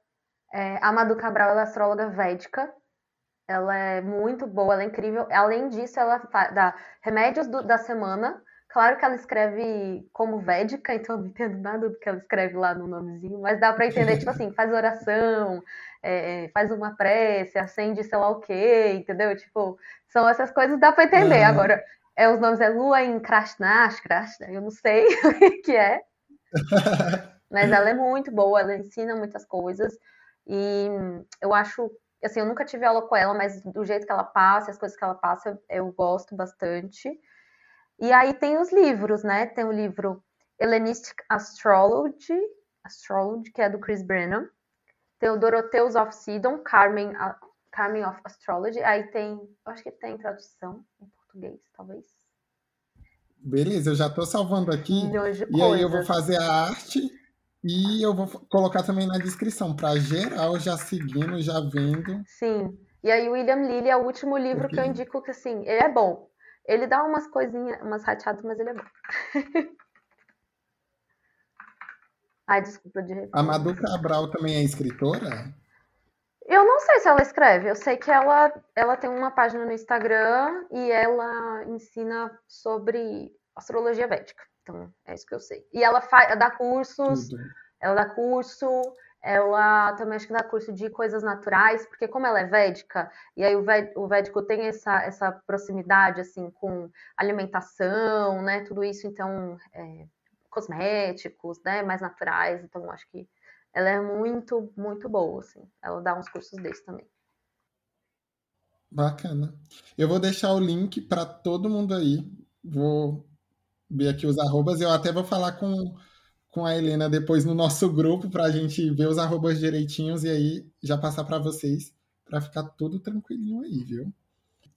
S3: É, a Madu Cabral é astróloga védica. Ela é muito boa, ela é incrível. Além disso, ela dá remédios do, da semana. Claro que ela escreve como védica, então eu não entendo nada do que ela escreve lá no nomezinho, mas dá para entender, tipo assim, faz oração, é, faz uma prece, acende sei lá o quê, entendeu? Tipo, são essas coisas, dá para entender. Uhum. Agora, é, os nomes é Lua em Krashnash, Krashna, eu não sei o que é. Mas ela é muito boa, ela ensina muitas coisas. E eu acho assim, eu nunca tive aula com ela, mas do jeito que ela passa, as coisas que ela passa, eu gosto bastante. E aí tem os livros, né? Tem o livro Hellenistic Astrology, Astrology, que é do Chris Brennan. Tem o Dorotheus of Sidon, Carmen, Carmen of Astrology. Aí tem, eu acho que tem tradução em português, talvez.
S1: Beleza, eu já estou salvando aqui. E coisas. aí eu vou fazer a arte e eu vou colocar também na descrição, para geral já seguindo, já vendo.
S3: Sim. E aí, William Lilly é o último livro Porque... que eu indico que, assim, ele é bom. Ele dá umas coisinhas, umas rateadas, mas ele é bom. Ai, desculpa de repente.
S1: A Madu Cabral também é escritora?
S3: Eu não sei se ela escreve. Eu sei que ela, ela tem uma página no Instagram e ela ensina sobre astrologia védica. Então, é isso que eu sei. E ela faz, dá cursos, Tudo. ela dá curso, ela também acho que dá curso de coisas naturais, porque como ela é védica, e aí o védico tem essa, essa proximidade, assim, com alimentação, né, tudo isso, então, é, cosméticos, né, mais naturais, então acho que ela é muito, muito boa, assim, ela dá uns cursos desses também.
S1: Bacana. Eu vou deixar o link para todo mundo aí. Vou ver aqui os arrobas. Eu até vou falar com, com a Helena depois no nosso grupo para a gente ver os arrobas direitinhos e aí já passar para vocês para ficar tudo tranquilinho aí, viu?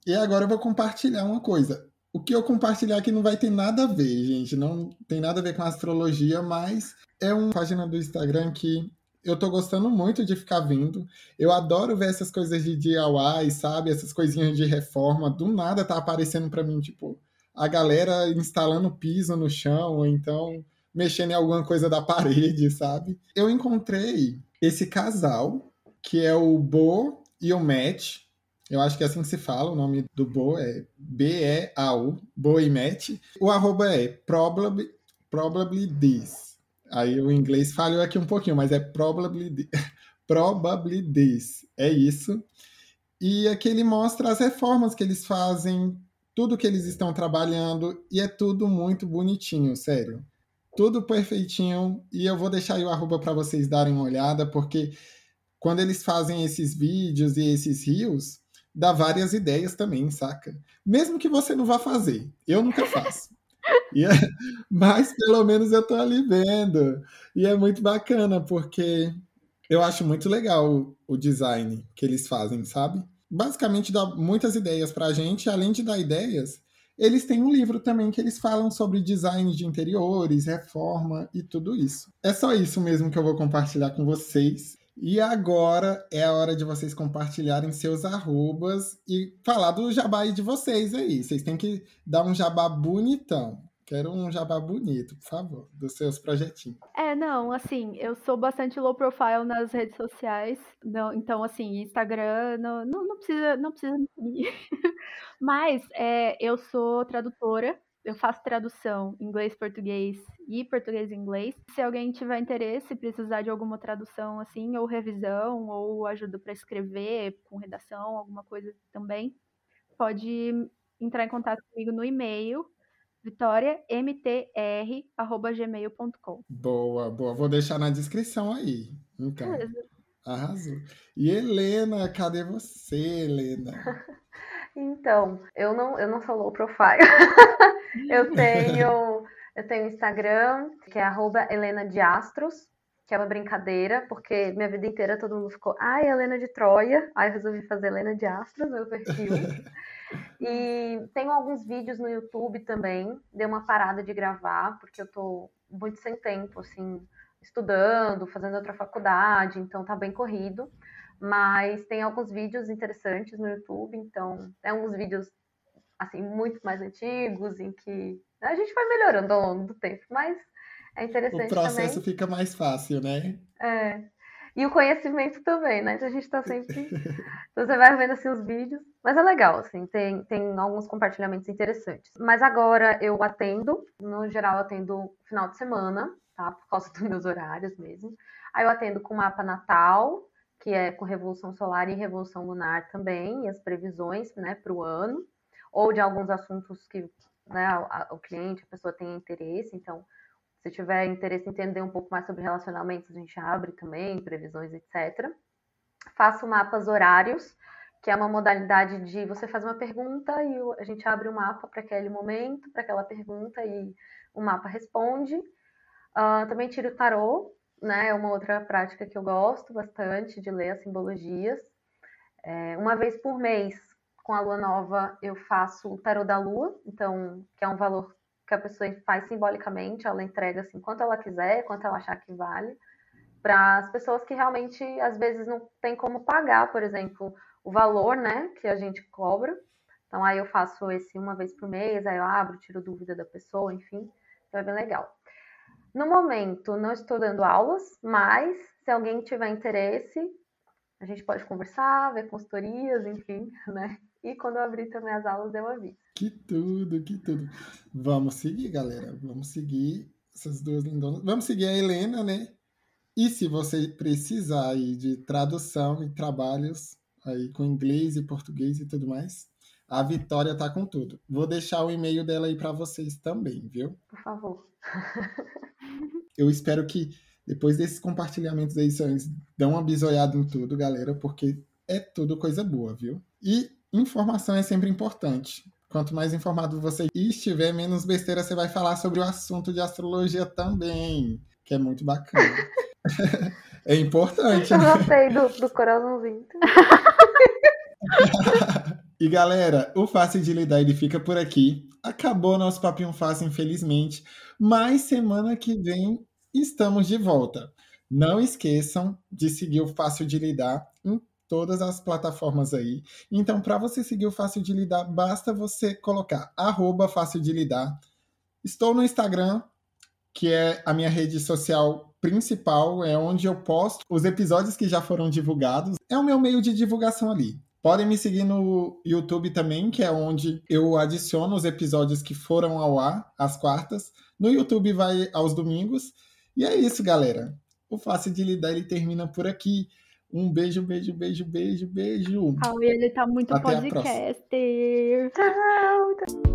S1: E agora eu vou compartilhar uma coisa. O que eu compartilhar aqui não vai ter nada a ver, gente. Não tem nada a ver com astrologia, mas é uma página do Instagram que eu tô gostando muito de ficar vendo. Eu adoro ver essas coisas de DIY, sabe? Essas coisinhas de reforma. Do nada tá aparecendo para mim, tipo, a galera instalando piso no chão, ou então mexendo em alguma coisa da parede, sabe? Eu encontrei esse casal, que é o Bo e o Matt. Eu acho que é assim que se fala, o nome do Bo é B-E-A-U, Bo e Matt. O arroba é probably, probably this. Aí o inglês falhou aqui um pouquinho, mas é probably, probably this. É isso. E aqui ele mostra as reformas que eles fazem tudo que eles estão trabalhando e é tudo muito bonitinho, sério. Tudo perfeitinho e eu vou deixar aí o arroba para vocês darem uma olhada, porque quando eles fazem esses vídeos e esses rios, dá várias ideias também, saca? Mesmo que você não vá fazer, eu nunca faço. É, mas pelo menos eu tô ali vendo. E é muito bacana, porque eu acho muito legal o design que eles fazem, sabe? Basicamente dá muitas ideias para a gente. Além de dar ideias, eles têm um livro também que eles falam sobre design de interiores, reforma e tudo isso. É só isso mesmo que eu vou compartilhar com vocês. E agora é a hora de vocês compartilharem seus arrobas e falar do jabá de vocês aí. Vocês têm que dar um jabá bonitão. Quero um jabá bonito, por favor, dos seus projetinhos.
S2: É, não, assim, eu sou bastante low profile nas redes sociais. Não, então, assim, Instagram não, não, não precisa, não precisa me seguir. Mas é, eu sou tradutora eu faço tradução inglês-português e português-inglês. Se alguém tiver interesse, precisar de alguma tradução assim, ou revisão, ou ajuda para escrever, com redação, alguma coisa também, pode entrar em contato comigo no e-mail vitoriamtr@gmail.com.
S1: Boa, boa. Vou deixar na descrição aí. Então. Beleza. Arrasou. E Helena, cadê você, Helena?
S3: Então, eu não, eu não sou low profile. eu tenho eu tenho Instagram, que é arroba Helena de Astros, que é uma brincadeira, porque minha vida inteira todo mundo ficou, ai, Helena de Troia. Aí eu resolvi fazer Helena de Astros, meu perfil. e tenho alguns vídeos no YouTube também. Dei uma parada de gravar, porque eu tô muito sem tempo, assim, estudando, fazendo outra faculdade, então tá bem corrido mas tem alguns vídeos interessantes no YouTube, então é uns vídeos assim muito mais antigos em que a gente vai melhorando ao longo do tempo, mas é interessante
S1: O processo
S3: também.
S1: fica mais fácil, né?
S3: É. E o conhecimento também, né? Então a gente tá sempre. Então, você vai vendo assim os vídeos. Mas é legal, assim, tem, tem alguns compartilhamentos interessantes. Mas agora eu atendo, no geral, eu atendo final de semana, tá? Por causa dos meus horários mesmo. Aí eu atendo com mapa natal, que é com Revolução Solar e Revolução Lunar também, e as previsões né, para o ano, ou de alguns assuntos que né, o cliente, a pessoa tem interesse. Então, se tiver interesse em entender um pouco mais sobre relacionamentos, a gente abre também, previsões, etc. Faço mapas horários, que é uma modalidade de você faz uma pergunta e a gente abre o mapa para aquele momento, para aquela pergunta, e o mapa responde. Uh, também tiro tarô, né, é uma outra prática que eu gosto bastante de ler as simbologias. É, uma vez por mês, com a lua nova, eu faço o tarô da lua, então, que é um valor que a pessoa faz simbolicamente, ela entrega assim quanto ela quiser, quanto ela achar que vale, para as pessoas que realmente às vezes não tem como pagar, por exemplo, o valor, né, que a gente cobra. Então aí eu faço esse uma vez por mês, aí eu abro, tiro dúvida da pessoa, enfim, então é bem legal. No momento, não estou dando aulas, mas se alguém tiver interesse, a gente pode conversar, ver consultorias, enfim, né? E quando eu abrir também as aulas, eu aviso.
S1: Que tudo, que tudo. Vamos seguir, galera. Vamos seguir essas duas lindonas. Vamos seguir a Helena, né? E se você precisar aí de tradução e trabalhos aí com inglês e português e tudo mais, a Vitória tá com tudo. Vou deixar o e-mail dela aí para vocês também, viu?
S3: Por favor.
S1: Eu espero que depois desses compartilhamentos aí vocês dão uma bisoiada em tudo, galera, porque é tudo coisa boa, viu? E informação é sempre importante. Quanto mais informado você estiver, menos besteira você vai falar sobre o assunto de astrologia também, que é muito bacana. é importante.
S3: Eu né? gostei do, do coraçãozinho.
S1: e galera, o Fácil de Lidar ele fica por aqui. Acabou nosso papinho fácil, infelizmente. Mas semana que vem estamos de volta. Não esqueçam de seguir o Fácil de Lidar em todas as plataformas aí. Então, para você seguir o Fácil de Lidar, basta você colocar arroba Fácil de Lidar. Estou no Instagram, que é a minha rede social principal, é onde eu posto os episódios que já foram divulgados. É o meu meio de divulgação ali. Podem me seguir no YouTube também, que é onde eu adiciono os episódios que foram ao ar às quartas. No YouTube vai aos domingos. E é isso, galera. O Fácil de Lidar ele termina por aqui. Um beijo, beijo, beijo, beijo, beijo.
S2: Ah, ele tá muito Até podcaster. Tchau.